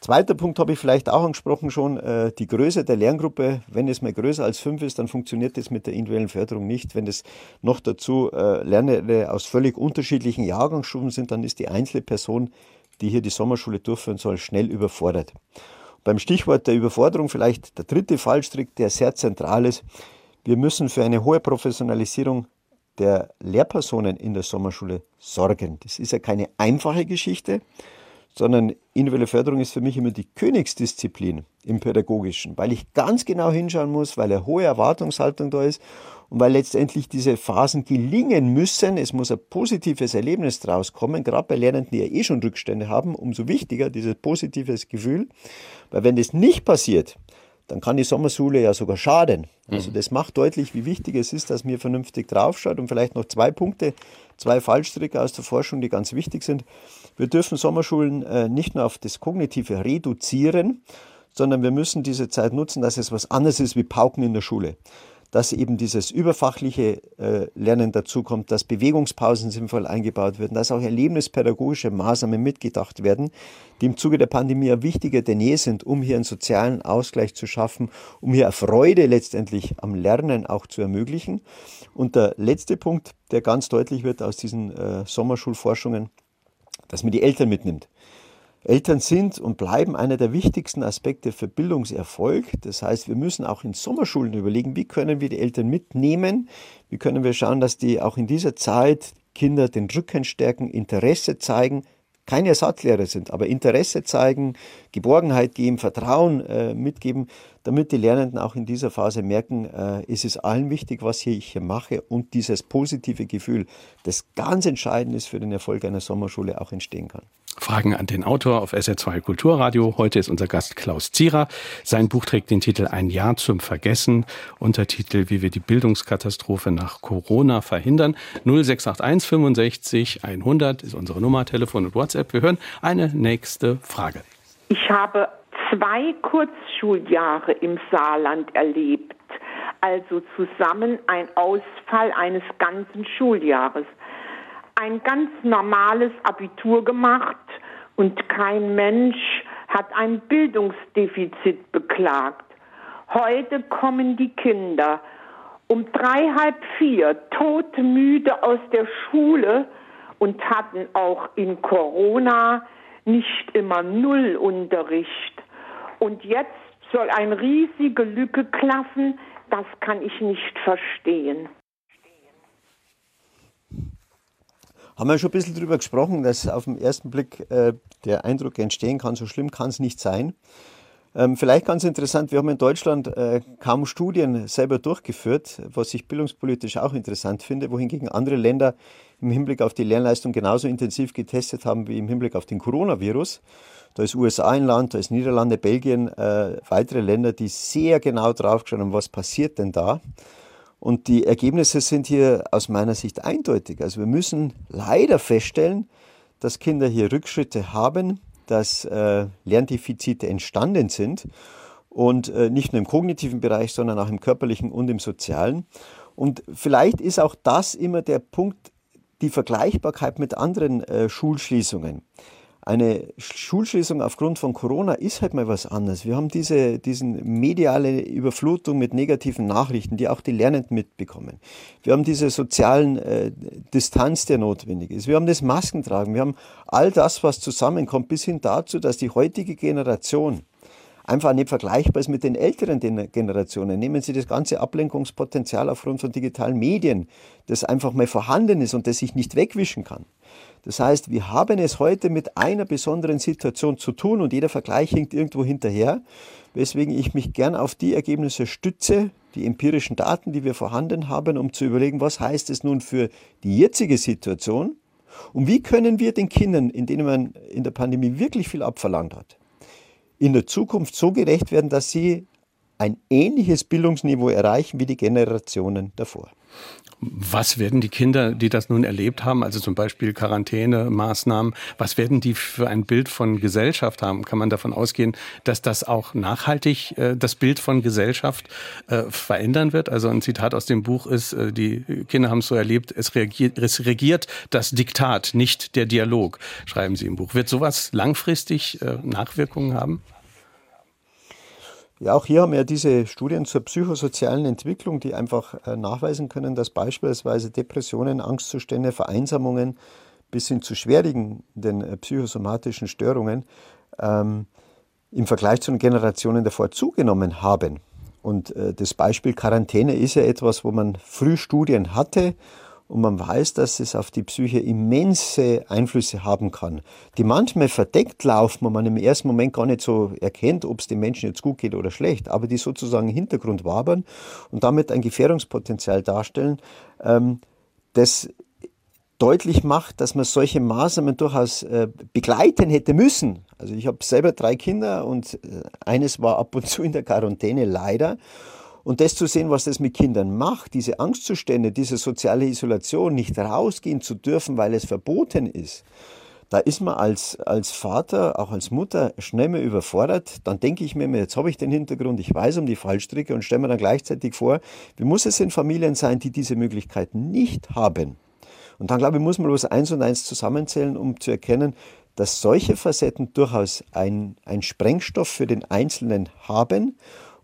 [SPEAKER 3] Zweiter Punkt habe ich vielleicht auch angesprochen schon, äh, die Größe der Lerngruppe. Wenn es mal größer als fünf ist, dann funktioniert das mit der individuellen Förderung nicht. Wenn es noch dazu äh, Lernende aus völlig unterschiedlichen Jahrgangsstufen sind, dann ist die einzelne Person, die hier die Sommerschule durchführen soll, schnell überfordert. Beim Stichwort der Überforderung vielleicht der dritte Fallstrick, der sehr zentral ist. Wir müssen für eine hohe Professionalisierung der Lehrpersonen in der Sommerschule sorgen. Das ist ja keine einfache Geschichte sondern individuelle Förderung ist für mich immer die Königsdisziplin im Pädagogischen, weil ich ganz genau hinschauen muss, weil eine hohe Erwartungshaltung da ist und weil letztendlich diese Phasen gelingen müssen. Es muss ein positives Erlebnis draus kommen, gerade bei Lernenden, die ja eh schon Rückstände haben, umso wichtiger dieses positives Gefühl, weil wenn das nicht passiert, dann kann die Sommerschule ja sogar schaden. Also mhm. das macht deutlich, wie wichtig es ist, dass man vernünftig draufschaut. Und vielleicht noch zwei Punkte, zwei Fallstricke aus der Forschung, die ganz wichtig sind. Wir dürfen Sommerschulen äh, nicht nur auf das Kognitive reduzieren, sondern wir müssen diese Zeit nutzen, dass es was anderes ist wie Pauken in der Schule dass eben dieses überfachliche äh, Lernen dazukommt, dass Bewegungspausen sinnvoll eingebaut werden, dass auch erlebnispädagogische Maßnahmen mitgedacht werden, die im Zuge der Pandemie wichtiger denn je sind, um hier einen sozialen Ausgleich zu schaffen, um hier Freude letztendlich am Lernen auch zu ermöglichen. Und der letzte Punkt, der ganz deutlich wird aus diesen äh, Sommerschulforschungen, dass man die Eltern mitnimmt. Eltern sind und bleiben einer der wichtigsten Aspekte für Bildungserfolg. Das heißt, wir müssen auch in Sommerschulen überlegen, wie können wir die Eltern mitnehmen, wie können wir schauen, dass die auch in dieser Zeit Kinder den Rücken stärken, Interesse zeigen, keine Ersatzlehrer sind, aber Interesse zeigen, Geborgenheit geben, Vertrauen äh, mitgeben, damit die Lernenden auch in dieser Phase merken, äh, ist es allen wichtig, was hier ich hier mache und dieses positive Gefühl, das ganz entscheidend ist für den Erfolg einer Sommerschule, auch entstehen kann.
[SPEAKER 2] Fragen an den Autor auf SR2 Kulturradio. Heute ist unser Gast Klaus Zierer. Sein Buch trägt den Titel Ein Jahr zum Vergessen. Untertitel Wie wir die Bildungskatastrophe nach Corona verhindern. 0681 65 100 ist unsere Nummer, Telefon und WhatsApp. Wir hören eine nächste Frage.
[SPEAKER 10] Ich habe zwei Kurzschuljahre im Saarland erlebt. Also zusammen ein Ausfall eines ganzen Schuljahres ein ganz normales Abitur gemacht und kein Mensch hat ein Bildungsdefizit beklagt. Heute kommen die Kinder um drei, halb vier todmüde aus der Schule und hatten auch in Corona nicht immer Nullunterricht. Und jetzt soll eine riesige Lücke klaffen, das kann ich nicht verstehen.
[SPEAKER 3] Haben wir schon ein bisschen darüber gesprochen, dass auf den ersten Blick äh, der Eindruck entstehen kann, so schlimm kann es nicht sein. Ähm, vielleicht ganz interessant, wir haben in Deutschland äh, kaum Studien selber durchgeführt, was ich bildungspolitisch auch interessant finde, wohingegen andere Länder im Hinblick auf die Lernleistung genauso intensiv getestet haben wie im Hinblick auf den Coronavirus. Da ist USA ein Land, da ist Niederlande, Belgien, äh, weitere Länder, die sehr genau draufgeschaut haben, was passiert denn da. Und die Ergebnisse sind hier aus meiner Sicht eindeutig. Also wir müssen leider feststellen, dass Kinder hier Rückschritte haben, dass äh, Lerndefizite entstanden sind und äh, nicht nur im kognitiven Bereich, sondern auch im körperlichen und im sozialen. Und vielleicht ist auch das immer der Punkt, die Vergleichbarkeit mit anderen äh, Schulschließungen eine Schulschließung aufgrund von Corona ist halt mal was anderes. Wir haben diese diesen mediale Überflutung mit negativen Nachrichten, die auch die Lernenden mitbekommen. Wir haben diese sozialen äh, Distanz, der notwendig ist. Wir haben das Maskentragen. Wir haben all das, was zusammenkommt, bis hin dazu, dass die heutige Generation einfach nicht vergleichbar ist mit den älteren Generationen. Nehmen Sie das ganze Ablenkungspotenzial aufgrund von digitalen Medien, das einfach mal vorhanden ist und das sich nicht wegwischen kann. Das heißt, wir haben es heute mit einer besonderen Situation zu tun und jeder Vergleich hinkt irgendwo hinterher, weswegen ich mich gern auf die Ergebnisse stütze, die empirischen Daten, die wir vorhanden haben, um zu überlegen, was heißt es nun für die jetzige Situation und wie können wir den Kindern, in denen man in der Pandemie wirklich viel abverlangt hat, in der Zukunft so gerecht werden, dass sie ein ähnliches Bildungsniveau erreichen wie die Generationen davor.
[SPEAKER 2] Was werden die Kinder, die das nun erlebt haben, also zum Beispiel Quarantänemaßnahmen, was werden die für ein Bild von Gesellschaft haben? Kann man davon ausgehen, dass das auch nachhaltig äh, das Bild von Gesellschaft äh, verändern wird? Also ein Zitat aus dem Buch ist, äh, die Kinder haben es so erlebt, es reagiert, es regiert das Diktat, nicht der Dialog, schreiben Sie im Buch. Wird sowas langfristig äh, Nachwirkungen haben?
[SPEAKER 3] Ja, auch hier haben wir diese Studien zur psychosozialen Entwicklung, die einfach äh, nachweisen können, dass beispielsweise Depressionen, Angstzustände, Vereinsamungen bis hin zu schwerwiegenden äh, psychosomatischen Störungen ähm, im Vergleich zu den Generationen davor zugenommen haben. Und äh, das Beispiel Quarantäne ist ja etwas, wo man früh Studien hatte und man weiß, dass es auf die Psyche immense Einflüsse haben kann, die manchmal verdeckt laufen und man im ersten Moment gar nicht so erkennt, ob es dem Menschen jetzt gut geht oder schlecht, aber die sozusagen im Hintergrund wabern und damit ein Gefährdungspotenzial darstellen, ähm, das deutlich macht, dass man solche Maßnahmen durchaus äh, begleiten hätte müssen. Also ich habe selber drei Kinder und äh, eines war ab und zu in der Quarantäne leider. Und das zu sehen, was das mit Kindern macht, diese Angstzustände, diese soziale Isolation, nicht rausgehen zu dürfen, weil es verboten ist, da ist man als, als Vater, auch als Mutter schnell mal überfordert. Dann denke ich mir, jetzt habe ich den Hintergrund, ich weiß um die Fallstricke und stelle mir dann gleichzeitig vor, wie muss es in Familien sein, die diese Möglichkeiten nicht haben? Und dann glaube ich, muss man bloß eins und eins zusammenzählen, um zu erkennen, dass solche Facetten durchaus ein, ein Sprengstoff für den Einzelnen haben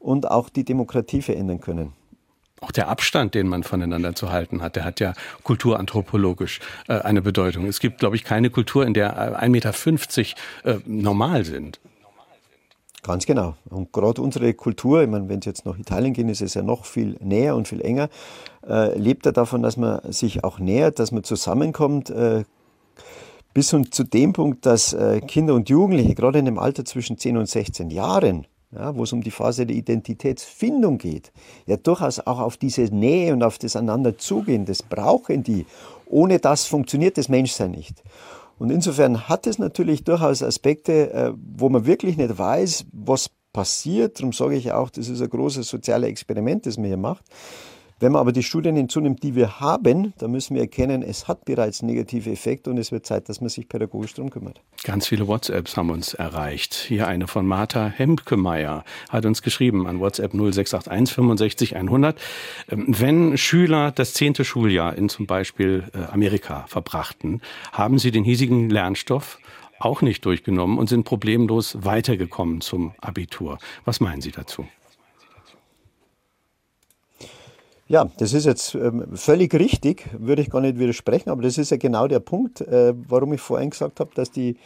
[SPEAKER 3] und auch die Demokratie verändern können.
[SPEAKER 2] Auch der Abstand, den man voneinander zu halten hat, der hat ja kulturanthropologisch äh, eine Bedeutung. Es gibt, glaube ich, keine Kultur, in der 1,50 Meter äh, normal sind.
[SPEAKER 3] Ganz genau. Und gerade unsere Kultur, ich meine, wenn Sie jetzt nach Italien gehen, ist es ja noch viel näher und viel enger, äh, lebt ja davon, dass man sich auch nähert, dass man zusammenkommt, äh, bis und zu dem Punkt, dass äh, Kinder und Jugendliche, gerade in dem Alter zwischen 10 und 16 Jahren, ja, wo es um die Phase der Identitätsfindung geht, ja durchaus auch auf diese Nähe und auf das Einander zugehen, das brauchen die. Ohne das funktioniert das Menschsein nicht. Und insofern hat es natürlich durchaus Aspekte, äh, wo man wirklich nicht weiß, was passiert. Darum sage ich auch, das ist ein großes soziales Experiment, das man hier macht. Wenn man aber die Studien hinzunimmt, die wir haben, dann müssen wir erkennen, es hat bereits negative Effekte und es wird Zeit, dass man sich pädagogisch darum kümmert.
[SPEAKER 2] Ganz viele WhatsApps haben uns erreicht. Hier eine von Martha Hemkemeyer hat uns geschrieben an WhatsApp 0681 65 100. Wenn Schüler das zehnte Schuljahr in zum Beispiel äh, Amerika verbrachten, haben sie den hiesigen Lernstoff auch nicht durchgenommen und sind problemlos weitergekommen zum Abitur. Was meinen Sie dazu?
[SPEAKER 3] Ja, das ist jetzt ähm, völlig richtig, würde ich gar nicht widersprechen, aber das ist ja genau der Punkt, äh, warum ich vorhin gesagt habe, dass die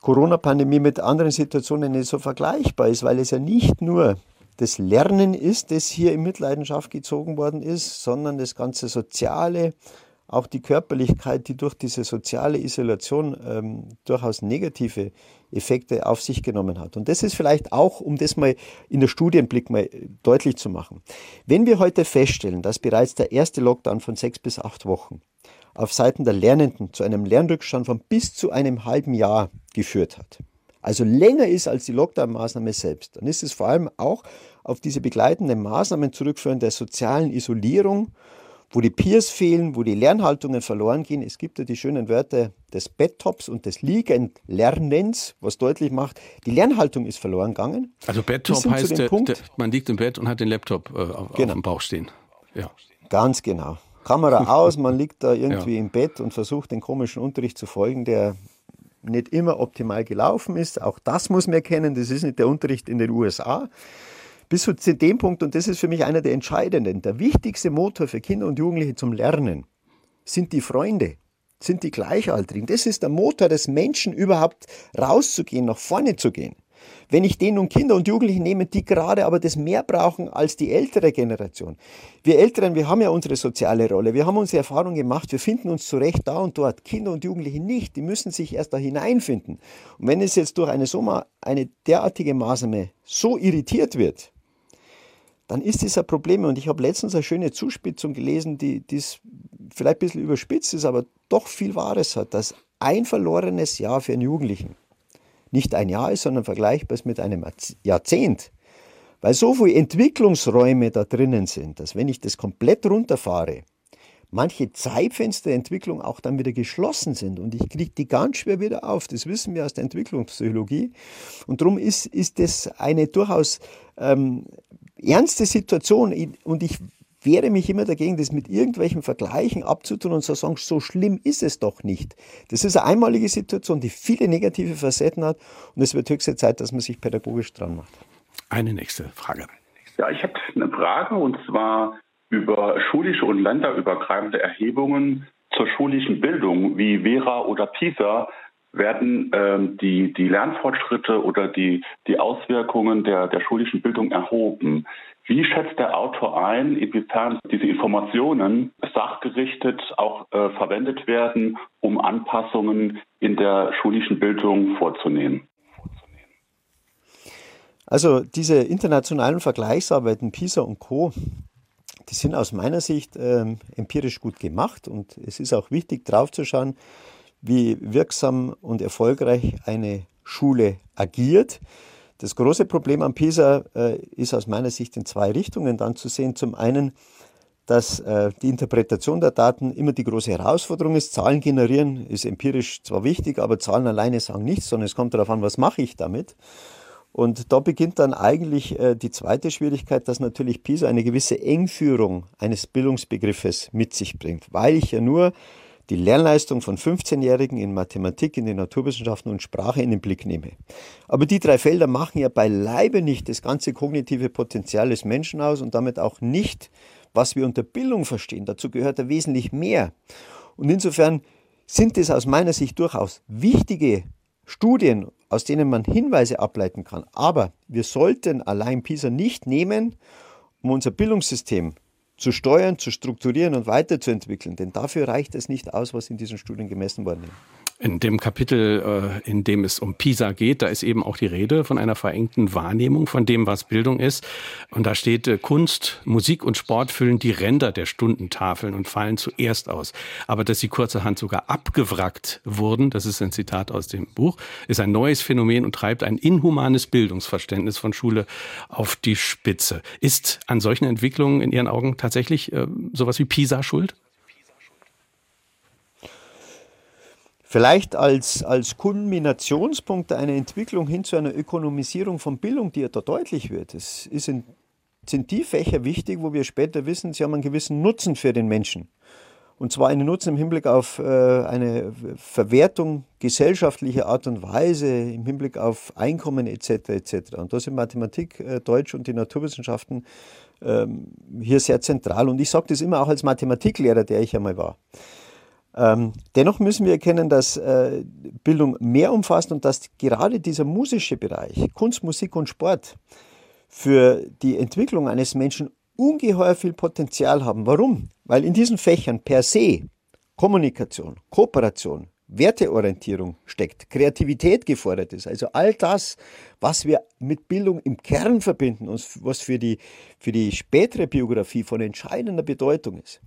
[SPEAKER 3] Corona-Pandemie mit anderen Situationen nicht so vergleichbar ist, weil es ja nicht nur das Lernen ist, das hier in Mitleidenschaft gezogen worden ist, sondern das ganze Soziale, auch die Körperlichkeit, die durch diese soziale Isolation ähm, durchaus negative Effekte auf sich genommen hat. Und das ist vielleicht auch, um das mal in der Studienblick mal deutlich zu machen. Wenn wir heute feststellen, dass bereits der erste Lockdown von sechs bis acht Wochen auf Seiten der Lernenden zu einem Lernrückstand von bis zu einem halben Jahr geführt hat, also länger ist als die Lockdown-Maßnahme selbst, dann ist es vor allem auch auf diese begleitenden Maßnahmen zurückführen der sozialen Isolierung wo die Peers fehlen, wo die Lernhaltungen verloren gehen. Es gibt ja die schönen Wörter des Bedtops und des Liegenlernens, was deutlich macht, die Lernhaltung ist verloren gegangen.
[SPEAKER 2] Also Bedtop heißt, der, der, man liegt im Bett und hat den Laptop äh, auf, genau. auf dem Bauch stehen.
[SPEAKER 3] Ja. Ganz genau. Kamera aus, man liegt da irgendwie ja. im Bett und versucht den komischen Unterricht zu folgen, der nicht immer optimal gelaufen ist. Auch das muss man erkennen. Das ist nicht der Unterricht in den USA bis zu dem Punkt, und das ist für mich einer der entscheidenden, der wichtigste Motor für Kinder und Jugendliche zum Lernen sind die Freunde, sind die Gleichaltrigen. Das ist der Motor des Menschen, überhaupt rauszugehen, nach vorne zu gehen. Wenn ich den nun Kinder und Jugendliche nehme, die gerade aber das mehr brauchen als die ältere Generation. Wir Älteren, wir haben ja unsere soziale Rolle, wir haben unsere Erfahrung gemacht, wir finden uns zurecht da und dort. Kinder und Jugendliche nicht, die müssen sich erst da hineinfinden. Und wenn es jetzt durch eine, so eine derartige Maßnahme so irritiert wird, dann ist das ein Problem. Und ich habe letztens eine schöne Zuspitzung gelesen, die, die vielleicht ein bisschen überspitzt ist, aber doch viel Wahres hat, dass ein verlorenes Jahr für einen Jugendlichen nicht ein Jahr ist, sondern vergleichbar ist mit einem Jahrzehnt. Weil so viele Entwicklungsräume da drinnen sind, dass wenn ich das komplett runterfahre, manche Zeitfenster der Entwicklung auch dann wieder geschlossen sind und ich kriege die ganz schwer wieder auf. Das wissen wir aus der Entwicklungspsychologie. Und darum ist, ist das eine durchaus ähm, ernste Situation und ich wehre mich immer dagegen, das mit irgendwelchen Vergleichen abzutun und zu sagen, so schlimm ist es doch nicht. Das ist eine einmalige Situation, die viele negative Facetten hat und es wird höchste Zeit, dass man sich pädagogisch dran macht.
[SPEAKER 2] Eine nächste Frage.
[SPEAKER 11] Ja, ich habe eine Frage und zwar über schulische und länderübergreifende Erhebungen zur schulischen Bildung wie Vera oder PISA werden ähm, die, die Lernfortschritte oder die, die Auswirkungen der, der schulischen Bildung erhoben. Wie schätzt der Autor ein, inwiefern diese Informationen sachgerichtet auch äh, verwendet werden, um Anpassungen in der schulischen Bildung vorzunehmen?
[SPEAKER 3] Also diese internationalen Vergleichsarbeiten PISA und Co, die sind aus meiner Sicht äh, empirisch gut gemacht und es ist auch wichtig draufzuschauen, wie wirksam und erfolgreich eine Schule agiert. Das große Problem am PISA äh, ist aus meiner Sicht in zwei Richtungen dann zu sehen. Zum einen, dass äh, die Interpretation der Daten immer die große Herausforderung ist. Zahlen generieren ist empirisch zwar wichtig, aber Zahlen alleine sagen nichts, sondern es kommt darauf an, was mache ich damit. Und da beginnt dann eigentlich äh, die zweite Schwierigkeit, dass natürlich PISA eine gewisse Engführung eines Bildungsbegriffes mit sich bringt, weil ich ja nur die Lernleistung von 15-Jährigen in Mathematik, in den Naturwissenschaften und Sprache in den Blick nehme. Aber die drei Felder machen ja beileibe nicht das ganze kognitive Potenzial des Menschen aus und damit auch nicht, was wir unter Bildung verstehen. Dazu gehört ja wesentlich mehr. Und insofern sind es aus meiner Sicht durchaus wichtige Studien, aus denen man Hinweise ableiten kann. Aber wir sollten allein PISA nicht nehmen, um unser Bildungssystem zu steuern, zu strukturieren und weiterzuentwickeln. Denn dafür reicht es nicht aus, was in diesen Studien gemessen worden ist.
[SPEAKER 2] In dem Kapitel, äh, in dem es um PISA geht, da ist eben auch die Rede von einer verengten Wahrnehmung von dem, was Bildung ist. Und da steht, äh, Kunst, Musik und Sport füllen die Ränder der Stundentafeln und fallen zuerst aus. Aber dass sie kurzerhand sogar abgewrackt wurden, das ist ein Zitat aus dem Buch, ist ein neues Phänomen und treibt ein inhumanes Bildungsverständnis von Schule auf die Spitze. Ist an solchen Entwicklungen in Ihren Augen tatsächlich äh, sowas wie PISA schuld?
[SPEAKER 3] Vielleicht als, als Kulminationspunkt einer Entwicklung hin zu einer Ökonomisierung von Bildung, die ja da deutlich wird. Es in, sind die Fächer wichtig, wo wir später wissen, sie haben einen gewissen Nutzen für den Menschen. Und zwar einen Nutzen im Hinblick auf äh, eine Verwertung gesellschaftlicher Art und Weise, im Hinblick auf Einkommen etc. etc. Und da sind Mathematik, äh, Deutsch und die Naturwissenschaften ähm, hier sehr zentral. Und ich sage das immer auch als Mathematiklehrer, der ich einmal war. Ähm, dennoch müssen wir erkennen, dass äh, Bildung mehr umfasst und dass gerade dieser musische Bereich, Kunst, Musik und Sport, für die Entwicklung eines Menschen ungeheuer viel Potenzial haben. Warum? Weil in diesen Fächern per se Kommunikation, Kooperation, Werteorientierung steckt, Kreativität gefordert ist. Also all das, was wir mit Bildung im Kern verbinden und was für die, für die spätere Biografie von entscheidender Bedeutung ist.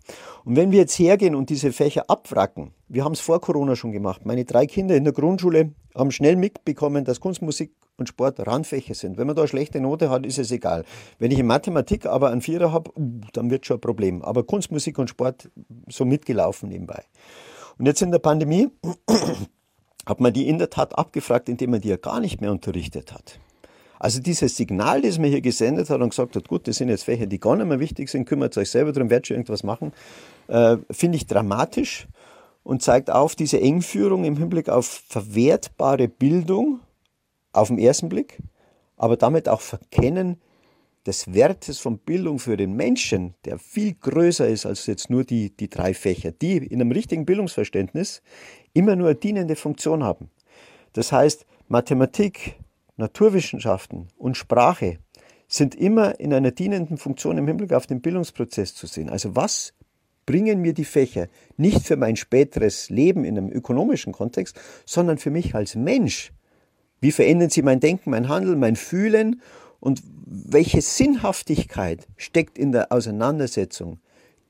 [SPEAKER 3] Und wenn wir jetzt hergehen und diese Fächer abwracken, wir haben es vor Corona schon gemacht, meine drei Kinder in der Grundschule haben schnell mitbekommen, dass Kunst, Musik und Sport Randfächer sind. Wenn man da eine schlechte Note hat, ist es egal. Wenn ich in Mathematik aber einen Vierer habe, uh, dann wird schon ein Problem. Aber Kunst, Musik und Sport so mitgelaufen nebenbei. Und jetzt in der Pandemie hat man die in der Tat abgefragt, indem man die ja gar nicht mehr unterrichtet hat. Also dieses Signal, das man hier gesendet hat und gesagt hat, gut, das sind jetzt Fächer, die gar nicht mehr wichtig sind, kümmert euch selber drum, werdet schon irgendwas machen, äh, finde ich dramatisch und zeigt auf diese Engführung im Hinblick auf verwertbare Bildung auf den ersten Blick, aber damit auch Verkennen des Wertes von Bildung für den Menschen, der viel größer ist als jetzt nur die, die drei Fächer, die in einem richtigen Bildungsverständnis immer nur eine dienende Funktion haben. Das heißt, Mathematik, Naturwissenschaften und Sprache sind immer in einer dienenden Funktion im Hinblick auf den Bildungsprozess zu sehen. Also was bringen mir die Fächer nicht für mein späteres Leben in einem ökonomischen Kontext, sondern für mich als Mensch? Wie verändern sie mein Denken, mein Handeln, mein Fühlen und welche Sinnhaftigkeit steckt in der Auseinandersetzung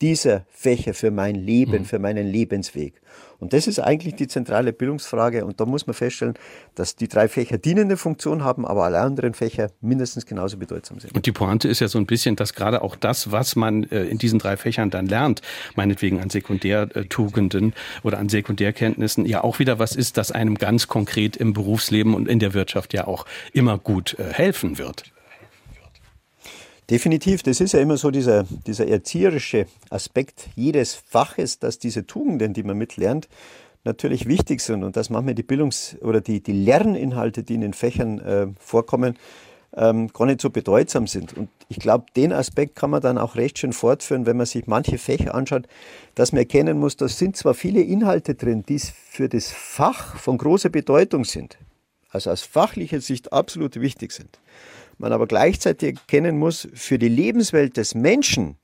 [SPEAKER 3] dieser Fächer für mein Leben, mhm. für meinen Lebensweg? Und das ist eigentlich die zentrale Bildungsfrage. Und da muss man feststellen, dass die drei Fächer dienende Funktion haben, aber alle anderen Fächer mindestens genauso bedeutsam sind.
[SPEAKER 2] Und die Pointe ist ja so ein bisschen, dass gerade auch das, was man äh, in diesen drei Fächern dann lernt, meinetwegen an Sekundärtugenden oder an Sekundärkenntnissen, ja auch wieder was ist, das einem ganz konkret im Berufsleben und in der Wirtschaft ja auch immer gut äh, helfen wird.
[SPEAKER 3] Definitiv, das ist ja immer so dieser, dieser erzieherische Aspekt jedes Faches, dass diese Tugenden, die man mitlernt, natürlich wichtig sind und dass manchmal die Bildungs- oder die, die Lerninhalte, die in den Fächern äh, vorkommen, ähm, gar nicht so bedeutsam sind. Und ich glaube, den Aspekt kann man dann auch recht schön fortführen, wenn man sich manche Fächer anschaut, dass man erkennen muss, da sind zwar viele Inhalte drin, die für das Fach von großer Bedeutung sind, also aus fachlicher Sicht absolut wichtig sind man aber gleichzeitig erkennen muss, für die Lebenswelt des Menschen,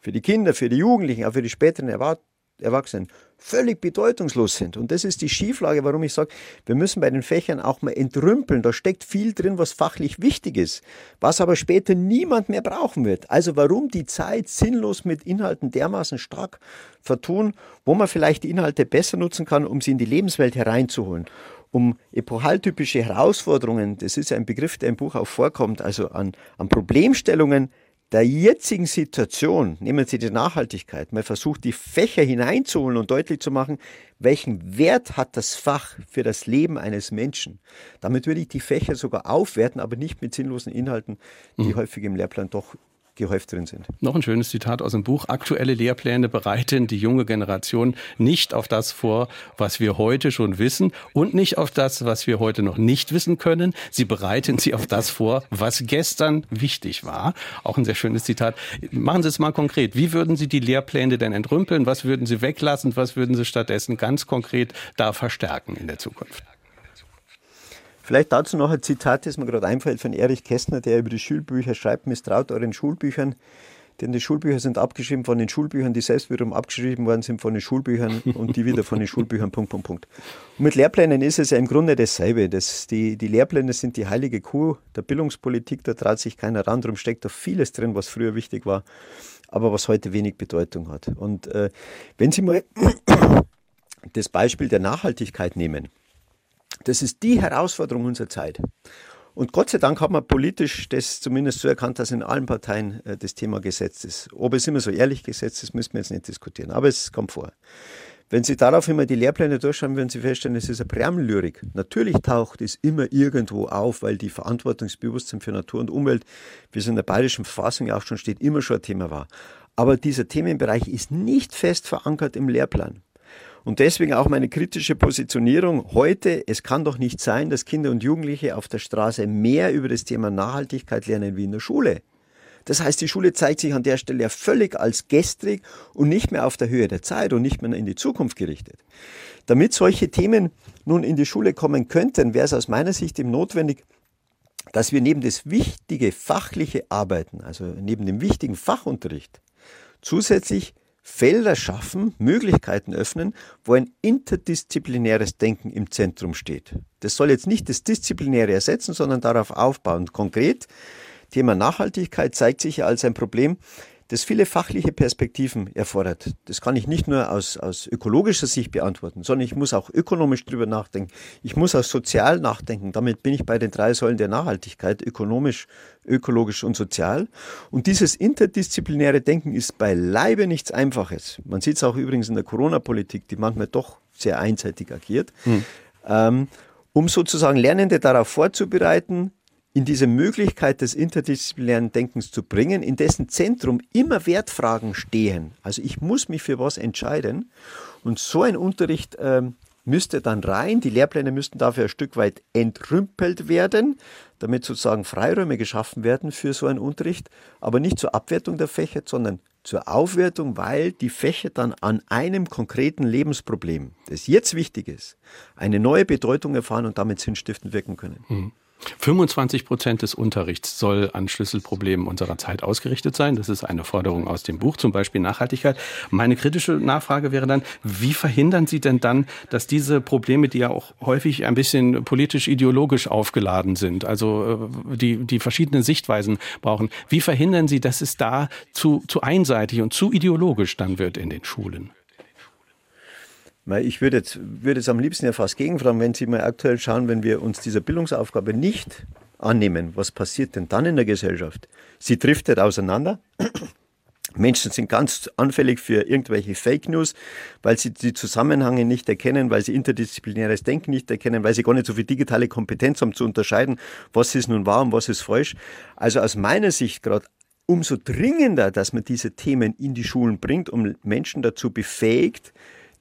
[SPEAKER 3] für die Kinder, für die Jugendlichen, auch für die späteren Erwachsenen, völlig bedeutungslos sind. Und das ist die Schieflage, warum ich sage, wir müssen bei den Fächern auch mal entrümpeln. Da steckt viel drin, was fachlich wichtig ist, was aber später niemand mehr brauchen wird. Also warum die Zeit sinnlos mit Inhalten dermaßen stark vertun, wo man vielleicht die Inhalte besser nutzen kann, um sie in die Lebenswelt hereinzuholen um epochaltypische Herausforderungen, das ist ein Begriff, der im Buch auch vorkommt, also an, an Problemstellungen der jetzigen Situation, nehmen Sie die Nachhaltigkeit, man versucht die Fächer hineinzuholen und deutlich zu machen, welchen Wert hat das Fach für das Leben eines Menschen. Damit würde ich die Fächer sogar aufwerten, aber nicht mit sinnlosen Inhalten, die mhm. häufig im Lehrplan doch gehäuft drin sind.
[SPEAKER 2] Noch ein schönes Zitat aus dem Buch. Aktuelle Lehrpläne bereiten die junge Generation nicht auf das vor, was wir heute schon wissen und nicht auf das, was wir heute noch nicht wissen können. Sie bereiten sie auf das vor, was gestern wichtig war. Auch ein sehr schönes Zitat. Machen Sie es mal konkret. Wie würden Sie die Lehrpläne denn entrümpeln? Was würden Sie weglassen? Was würden Sie stattdessen ganz konkret da verstärken in der Zukunft?
[SPEAKER 3] Vielleicht dazu noch ein Zitat, das mir gerade einfällt von Erich Kästner, der über die Schulbücher schreibt, misstraut euren Schulbüchern, denn die Schulbücher sind abgeschrieben von den Schulbüchern, die selbst wiederum abgeschrieben worden sind von den Schulbüchern und die wieder von den Schulbüchern, Punkt, Punkt, Punkt. Und mit Lehrplänen ist es ja im Grunde dasselbe. Das, die, die Lehrpläne sind die heilige Kuh der Bildungspolitik, da traut sich keiner ran, darum steckt da vieles drin, was früher wichtig war, aber was heute wenig Bedeutung hat. Und äh, wenn Sie mal das Beispiel der Nachhaltigkeit nehmen, das ist die Herausforderung unserer Zeit. Und Gott sei Dank hat man politisch das zumindest so erkannt, dass in allen Parteien äh, das Thema gesetzt ist. Ob es immer so ehrlich gesetzt ist, müssen wir jetzt nicht diskutieren. Aber es kommt vor. Wenn Sie darauf immer die Lehrpläne durchschauen, werden Sie feststellen, es ist eine Präambellyrik. Natürlich taucht es immer irgendwo auf, weil die Verantwortungsbewusstsein für Natur und Umwelt, wie es in der bayerischen Verfassung ja auch schon steht, immer schon ein Thema war. Aber dieser Themenbereich ist nicht fest verankert im Lehrplan. Und deswegen auch meine kritische Positionierung heute. Es kann doch nicht sein, dass Kinder und Jugendliche auf der Straße mehr über das Thema Nachhaltigkeit lernen wie in der Schule. Das heißt, die Schule zeigt sich an der Stelle ja völlig als gestrig und nicht mehr auf der Höhe der Zeit und nicht mehr in die Zukunft gerichtet. Damit solche Themen nun in die Schule kommen könnten, wäre es aus meiner Sicht eben notwendig, dass wir neben das wichtige fachliche Arbeiten, also neben dem wichtigen Fachunterricht, zusätzlich Felder schaffen, Möglichkeiten öffnen, wo ein interdisziplinäres Denken im Zentrum steht. Das soll jetzt nicht das Disziplinäre ersetzen, sondern darauf aufbauen. Konkret, Thema Nachhaltigkeit zeigt sich ja als ein Problem, das viele fachliche Perspektiven erfordert. Das kann ich nicht nur aus, aus ökologischer Sicht beantworten, sondern ich muss auch ökonomisch drüber nachdenken. Ich muss auch sozial nachdenken. Damit bin ich bei den drei Säulen der Nachhaltigkeit, ökonomisch, ökologisch und sozial. Und dieses interdisziplinäre Denken ist beileibe nichts Einfaches. Man sieht es auch übrigens in der Corona-Politik, die manchmal doch sehr einseitig agiert. Hm. Ähm, um sozusagen Lernende darauf vorzubereiten, in diese Möglichkeit des interdisziplinären Denkens zu bringen, in dessen Zentrum immer Wertfragen stehen. Also ich muss mich für was entscheiden. Und so ein Unterricht äh, müsste dann rein. Die Lehrpläne müssten dafür ein Stück weit entrümpelt werden, damit sozusagen Freiräume geschaffen werden für so einen Unterricht, aber nicht zur Abwertung der Fächer, sondern zur Aufwertung, weil die Fächer dann an einem konkreten Lebensproblem, das jetzt wichtig ist, eine neue Bedeutung erfahren und damit sinnstiftend wirken können. Mhm.
[SPEAKER 2] 25 Prozent des Unterrichts soll an Schlüsselproblemen unserer Zeit ausgerichtet sein. Das ist eine Forderung aus dem Buch, zum Beispiel Nachhaltigkeit. Meine kritische Nachfrage wäre dann, wie verhindern Sie denn dann, dass diese Probleme, die ja auch häufig ein bisschen politisch-ideologisch aufgeladen sind, also äh, die, die verschiedenen Sichtweisen brauchen, wie verhindern Sie, dass es da zu, zu einseitig und zu ideologisch dann wird in den Schulen?
[SPEAKER 3] Ich würde jetzt, würde jetzt am liebsten ja fast gegenfragen, wenn Sie mal aktuell schauen, wenn wir uns dieser Bildungsaufgabe nicht annehmen, was passiert denn dann in der Gesellschaft? Sie driftet auseinander. Menschen sind ganz anfällig für irgendwelche Fake News, weil sie die Zusammenhänge nicht erkennen, weil sie interdisziplinäres Denken nicht erkennen, weil sie gar nicht so viel digitale Kompetenz haben zu unterscheiden, was ist nun wahr und was ist falsch. Also aus meiner Sicht gerade umso dringender, dass man diese Themen in die Schulen bringt, um Menschen dazu befähigt,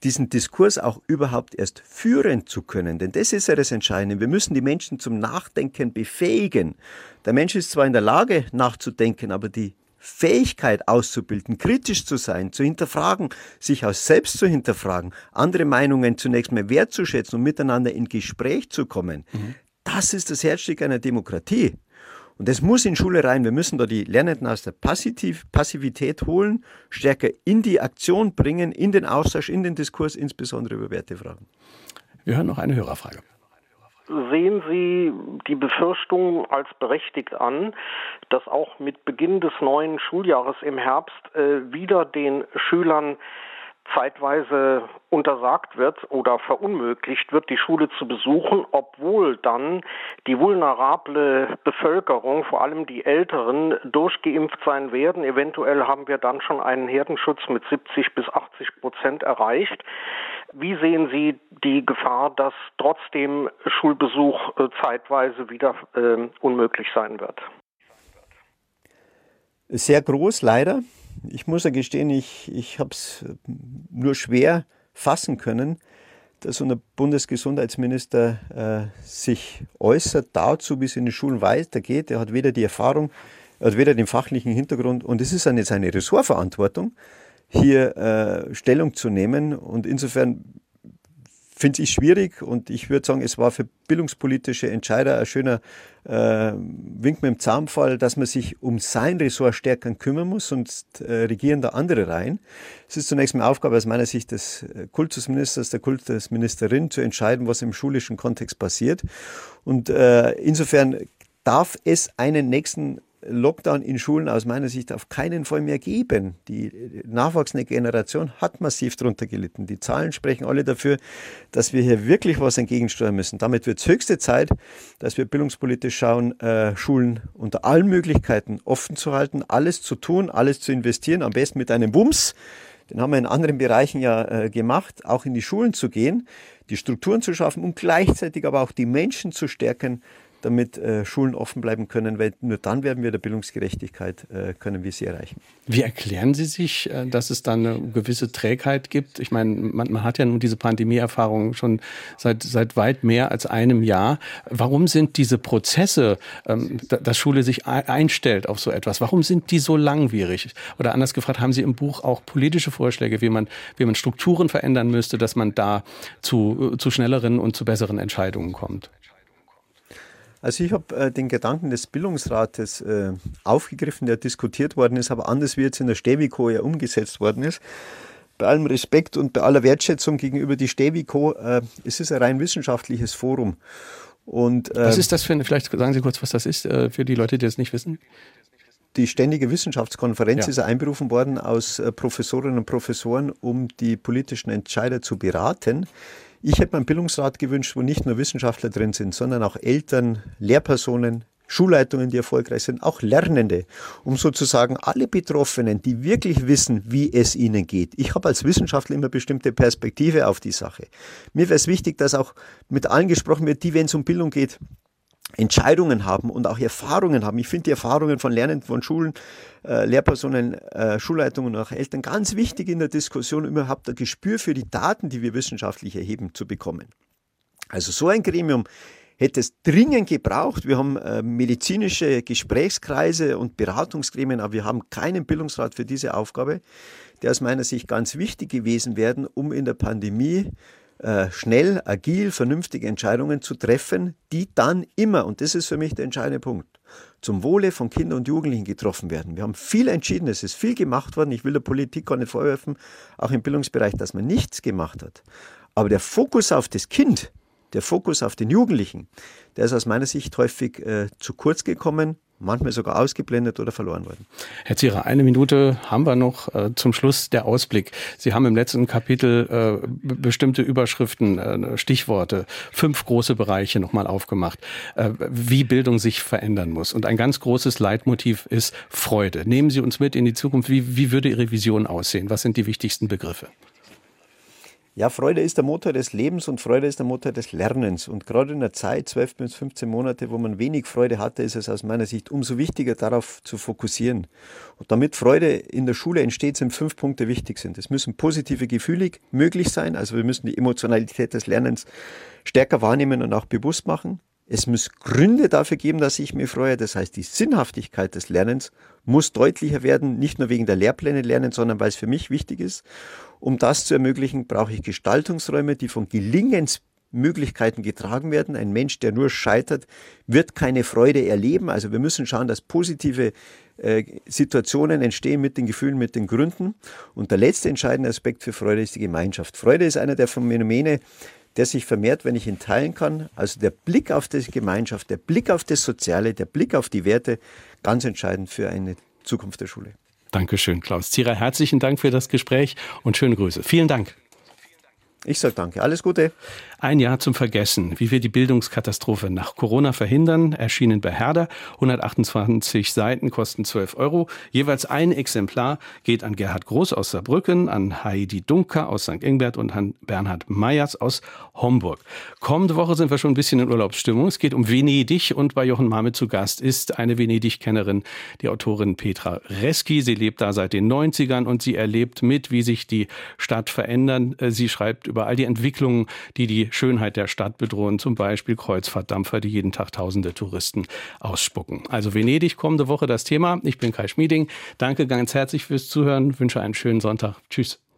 [SPEAKER 3] diesen Diskurs auch überhaupt erst führen zu können. Denn das ist ja das Entscheidende. Wir müssen die Menschen zum Nachdenken befähigen. Der Mensch ist zwar in der Lage, nachzudenken, aber die Fähigkeit auszubilden, kritisch zu sein, zu hinterfragen, sich auch selbst zu hinterfragen, andere Meinungen zunächst mal wertzuschätzen und miteinander in Gespräch zu kommen, mhm. das ist das Herzstück einer Demokratie. Und das muss in Schule rein. Wir müssen da die Lernenden aus der Passiv Passivität holen, stärker in die Aktion bringen, in den Austausch, in den Diskurs, insbesondere über Wertefragen.
[SPEAKER 2] Wir hören noch eine Hörerfrage.
[SPEAKER 12] Sehen Sie die Befürchtung als berechtigt an, dass auch mit Beginn des neuen Schuljahres im Herbst äh, wieder den Schülern zeitweise untersagt wird oder verunmöglicht wird, die Schule zu besuchen, obwohl dann die vulnerable Bevölkerung, vor allem die Älteren, durchgeimpft sein werden. Eventuell haben wir dann schon einen Herdenschutz mit 70 bis 80 Prozent erreicht. Wie sehen Sie die Gefahr, dass trotzdem Schulbesuch äh, zeitweise wieder äh, unmöglich sein wird?
[SPEAKER 3] Sehr groß, leider. Ich muss ja gestehen, ich, ich habe es nur schwer fassen können, dass unser Bundesgesundheitsminister äh, sich äußert dazu, wie es in den Schulen weitergeht. Er hat weder die Erfahrung, er hat weder den fachlichen Hintergrund und es ist eine, seine Ressortverantwortung, hier äh, Stellung zu nehmen. Und insofern finde ich schwierig und ich würde sagen, es war für bildungspolitische Entscheider ein schöner äh, Wink mit dem Zaunfall, dass man sich um sein Ressort stärker kümmern muss, sonst äh, regieren da andere rein. Es ist zunächst mal Aufgabe aus meiner Sicht des äh, Kultusministers, der Kultusministerin zu entscheiden, was im schulischen Kontext passiert. Und äh, insofern darf es einen nächsten Lockdown in Schulen aus meiner Sicht auf keinen Fall mehr geben. Die nachwachsende Generation hat massiv darunter gelitten. Die Zahlen sprechen alle dafür, dass wir hier wirklich was entgegensteuern müssen. Damit wird es höchste Zeit, dass wir bildungspolitisch schauen, äh, Schulen unter allen Möglichkeiten offen zu halten, alles zu tun, alles zu investieren, am besten mit einem Bums. Den haben wir in anderen Bereichen ja äh, gemacht, auch in die Schulen zu gehen, die Strukturen zu schaffen und gleichzeitig aber auch die Menschen zu stärken, damit äh, Schulen offen bleiben können, weil nur dann werden wir der Bildungsgerechtigkeit, äh, können wir sie erreichen.
[SPEAKER 2] Wie erklären Sie sich, äh, dass es da eine gewisse Trägheit gibt? Ich meine, man, man hat ja nun diese Pandemieerfahrung schon seit, seit weit mehr als einem Jahr. Warum sind diese Prozesse, ähm, dass Schule sich einstellt auf so etwas, warum sind die so langwierig? Oder anders gefragt, haben Sie im Buch auch politische Vorschläge, wie man, wie man Strukturen verändern müsste, dass man da zu, zu schnelleren und zu besseren Entscheidungen kommt?
[SPEAKER 3] Also ich habe äh, den Gedanken des Bildungsrates äh, aufgegriffen, der diskutiert worden ist, aber anders wie jetzt in der Steviko ja umgesetzt worden ist. Bei allem Respekt und bei aller Wertschätzung gegenüber die Steviko, äh, es ist ein rein wissenschaftliches Forum. Und,
[SPEAKER 2] was ähm, ist das für eine, vielleicht sagen Sie kurz, was das ist, äh, für die Leute, die das nicht wissen?
[SPEAKER 3] Die Ständige Wissenschaftskonferenz ja. ist einberufen worden aus äh, Professorinnen und Professoren, um die politischen Entscheider zu beraten. Ich hätte mir einen Bildungsrat gewünscht, wo nicht nur Wissenschaftler drin sind, sondern auch Eltern, Lehrpersonen, Schulleitungen, die erfolgreich sind, auch Lernende, um sozusagen alle Betroffenen, die wirklich wissen, wie es ihnen geht. Ich habe als Wissenschaftler immer bestimmte Perspektive auf die Sache. Mir wäre es wichtig, dass auch mit allen gesprochen wird, die, wenn es um Bildung geht, Entscheidungen haben und auch Erfahrungen haben. Ich finde die Erfahrungen von Lernenden von Schulen, äh, Lehrpersonen, äh, Schulleitungen und auch Eltern ganz wichtig in der Diskussion, überhaupt ein Gespür für die Daten, die wir wissenschaftlich erheben, zu bekommen. Also so ein Gremium hätte es dringend gebraucht. Wir haben äh, medizinische Gesprächskreise und Beratungsgremien, aber wir haben keinen Bildungsrat für diese Aufgabe, der aus meiner Sicht ganz wichtig gewesen wäre, um in der Pandemie äh, schnell, agil, vernünftige Entscheidungen zu treffen, die dann immer, und das ist für mich der entscheidende Punkt, zum Wohle von Kindern und Jugendlichen getroffen werden. Wir haben viel entschieden, es ist viel gemacht worden. Ich will der Politik gar nicht vorwerfen, auch im Bildungsbereich, dass man nichts gemacht hat. Aber der Fokus auf das Kind, der Fokus auf den Jugendlichen, der ist aus meiner Sicht häufig äh, zu kurz gekommen manchmal sogar ausgeblendet oder verloren worden.
[SPEAKER 2] Herr Zierer, eine Minute haben wir noch äh, zum Schluss der Ausblick. Sie haben im letzten Kapitel äh, bestimmte Überschriften, äh, Stichworte, fünf große Bereiche nochmal aufgemacht, äh, wie Bildung sich verändern muss. Und ein ganz großes Leitmotiv ist Freude. Nehmen Sie uns mit in die Zukunft. Wie, wie würde Ihre Vision aussehen? Was sind die wichtigsten Begriffe?
[SPEAKER 3] Ja, Freude ist der Motor des Lebens und Freude ist der Motor des Lernens. Und gerade in der Zeit, 12 bis 15 Monate, wo man wenig Freude hatte, ist es aus meiner Sicht umso wichtiger, darauf zu fokussieren. Und damit Freude in der Schule entsteht, sind fünf Punkte wichtig sind. Es müssen positive Gefühle möglich sein. Also wir müssen die Emotionalität des Lernens stärker wahrnehmen und auch bewusst machen. Es muss Gründe dafür geben, dass ich mich freue. Das heißt, die Sinnhaftigkeit des Lernens muss deutlicher werden, nicht nur wegen der Lehrpläne lernen, sondern weil es für mich wichtig ist. Um das zu ermöglichen, brauche ich Gestaltungsräume, die von Gelingensmöglichkeiten getragen werden. Ein Mensch, der nur scheitert, wird keine Freude erleben. Also wir müssen schauen, dass positive äh, Situationen entstehen mit den Gefühlen, mit den Gründen. Und der letzte entscheidende Aspekt für Freude ist die Gemeinschaft. Freude ist einer der Phänomene, der sich vermehrt, wenn ich ihn teilen kann. Also der Blick auf die Gemeinschaft, der Blick auf das Soziale, der Blick auf die Werte, ganz entscheidend für eine Zukunft der Schule.
[SPEAKER 2] Dankeschön, Klaus Zierer. Herzlichen Dank für das Gespräch und schöne Grüße. Vielen Dank.
[SPEAKER 3] Ich sage danke. Alles Gute.
[SPEAKER 2] Ein Jahr zum Vergessen, wie wir die Bildungskatastrophe nach Corona verhindern, erschienen bei Herder. 128 Seiten kosten 12 Euro. Jeweils ein Exemplar geht an Gerhard Groß aus Saarbrücken, an Heidi Dunker aus St. Ingbert und an Bernhard Meyers aus Homburg. Kommende Woche sind wir schon ein bisschen in Urlaubsstimmung. Es geht um Venedig und bei Jochen Marme zu Gast ist eine Venedig-Kennerin, die Autorin Petra Reski. Sie lebt da seit den 90ern und sie erlebt mit, wie sich die Stadt verändern. Sie schreibt über all die Entwicklungen, die Schönheit der Stadt bedrohen, zum Beispiel Kreuzfahrtdampfer, die jeden Tag tausende Touristen ausspucken. Also Venedig kommende Woche das Thema. Ich bin Kai Schmieding. Danke ganz herzlich fürs Zuhören, wünsche einen schönen Sonntag. Tschüss.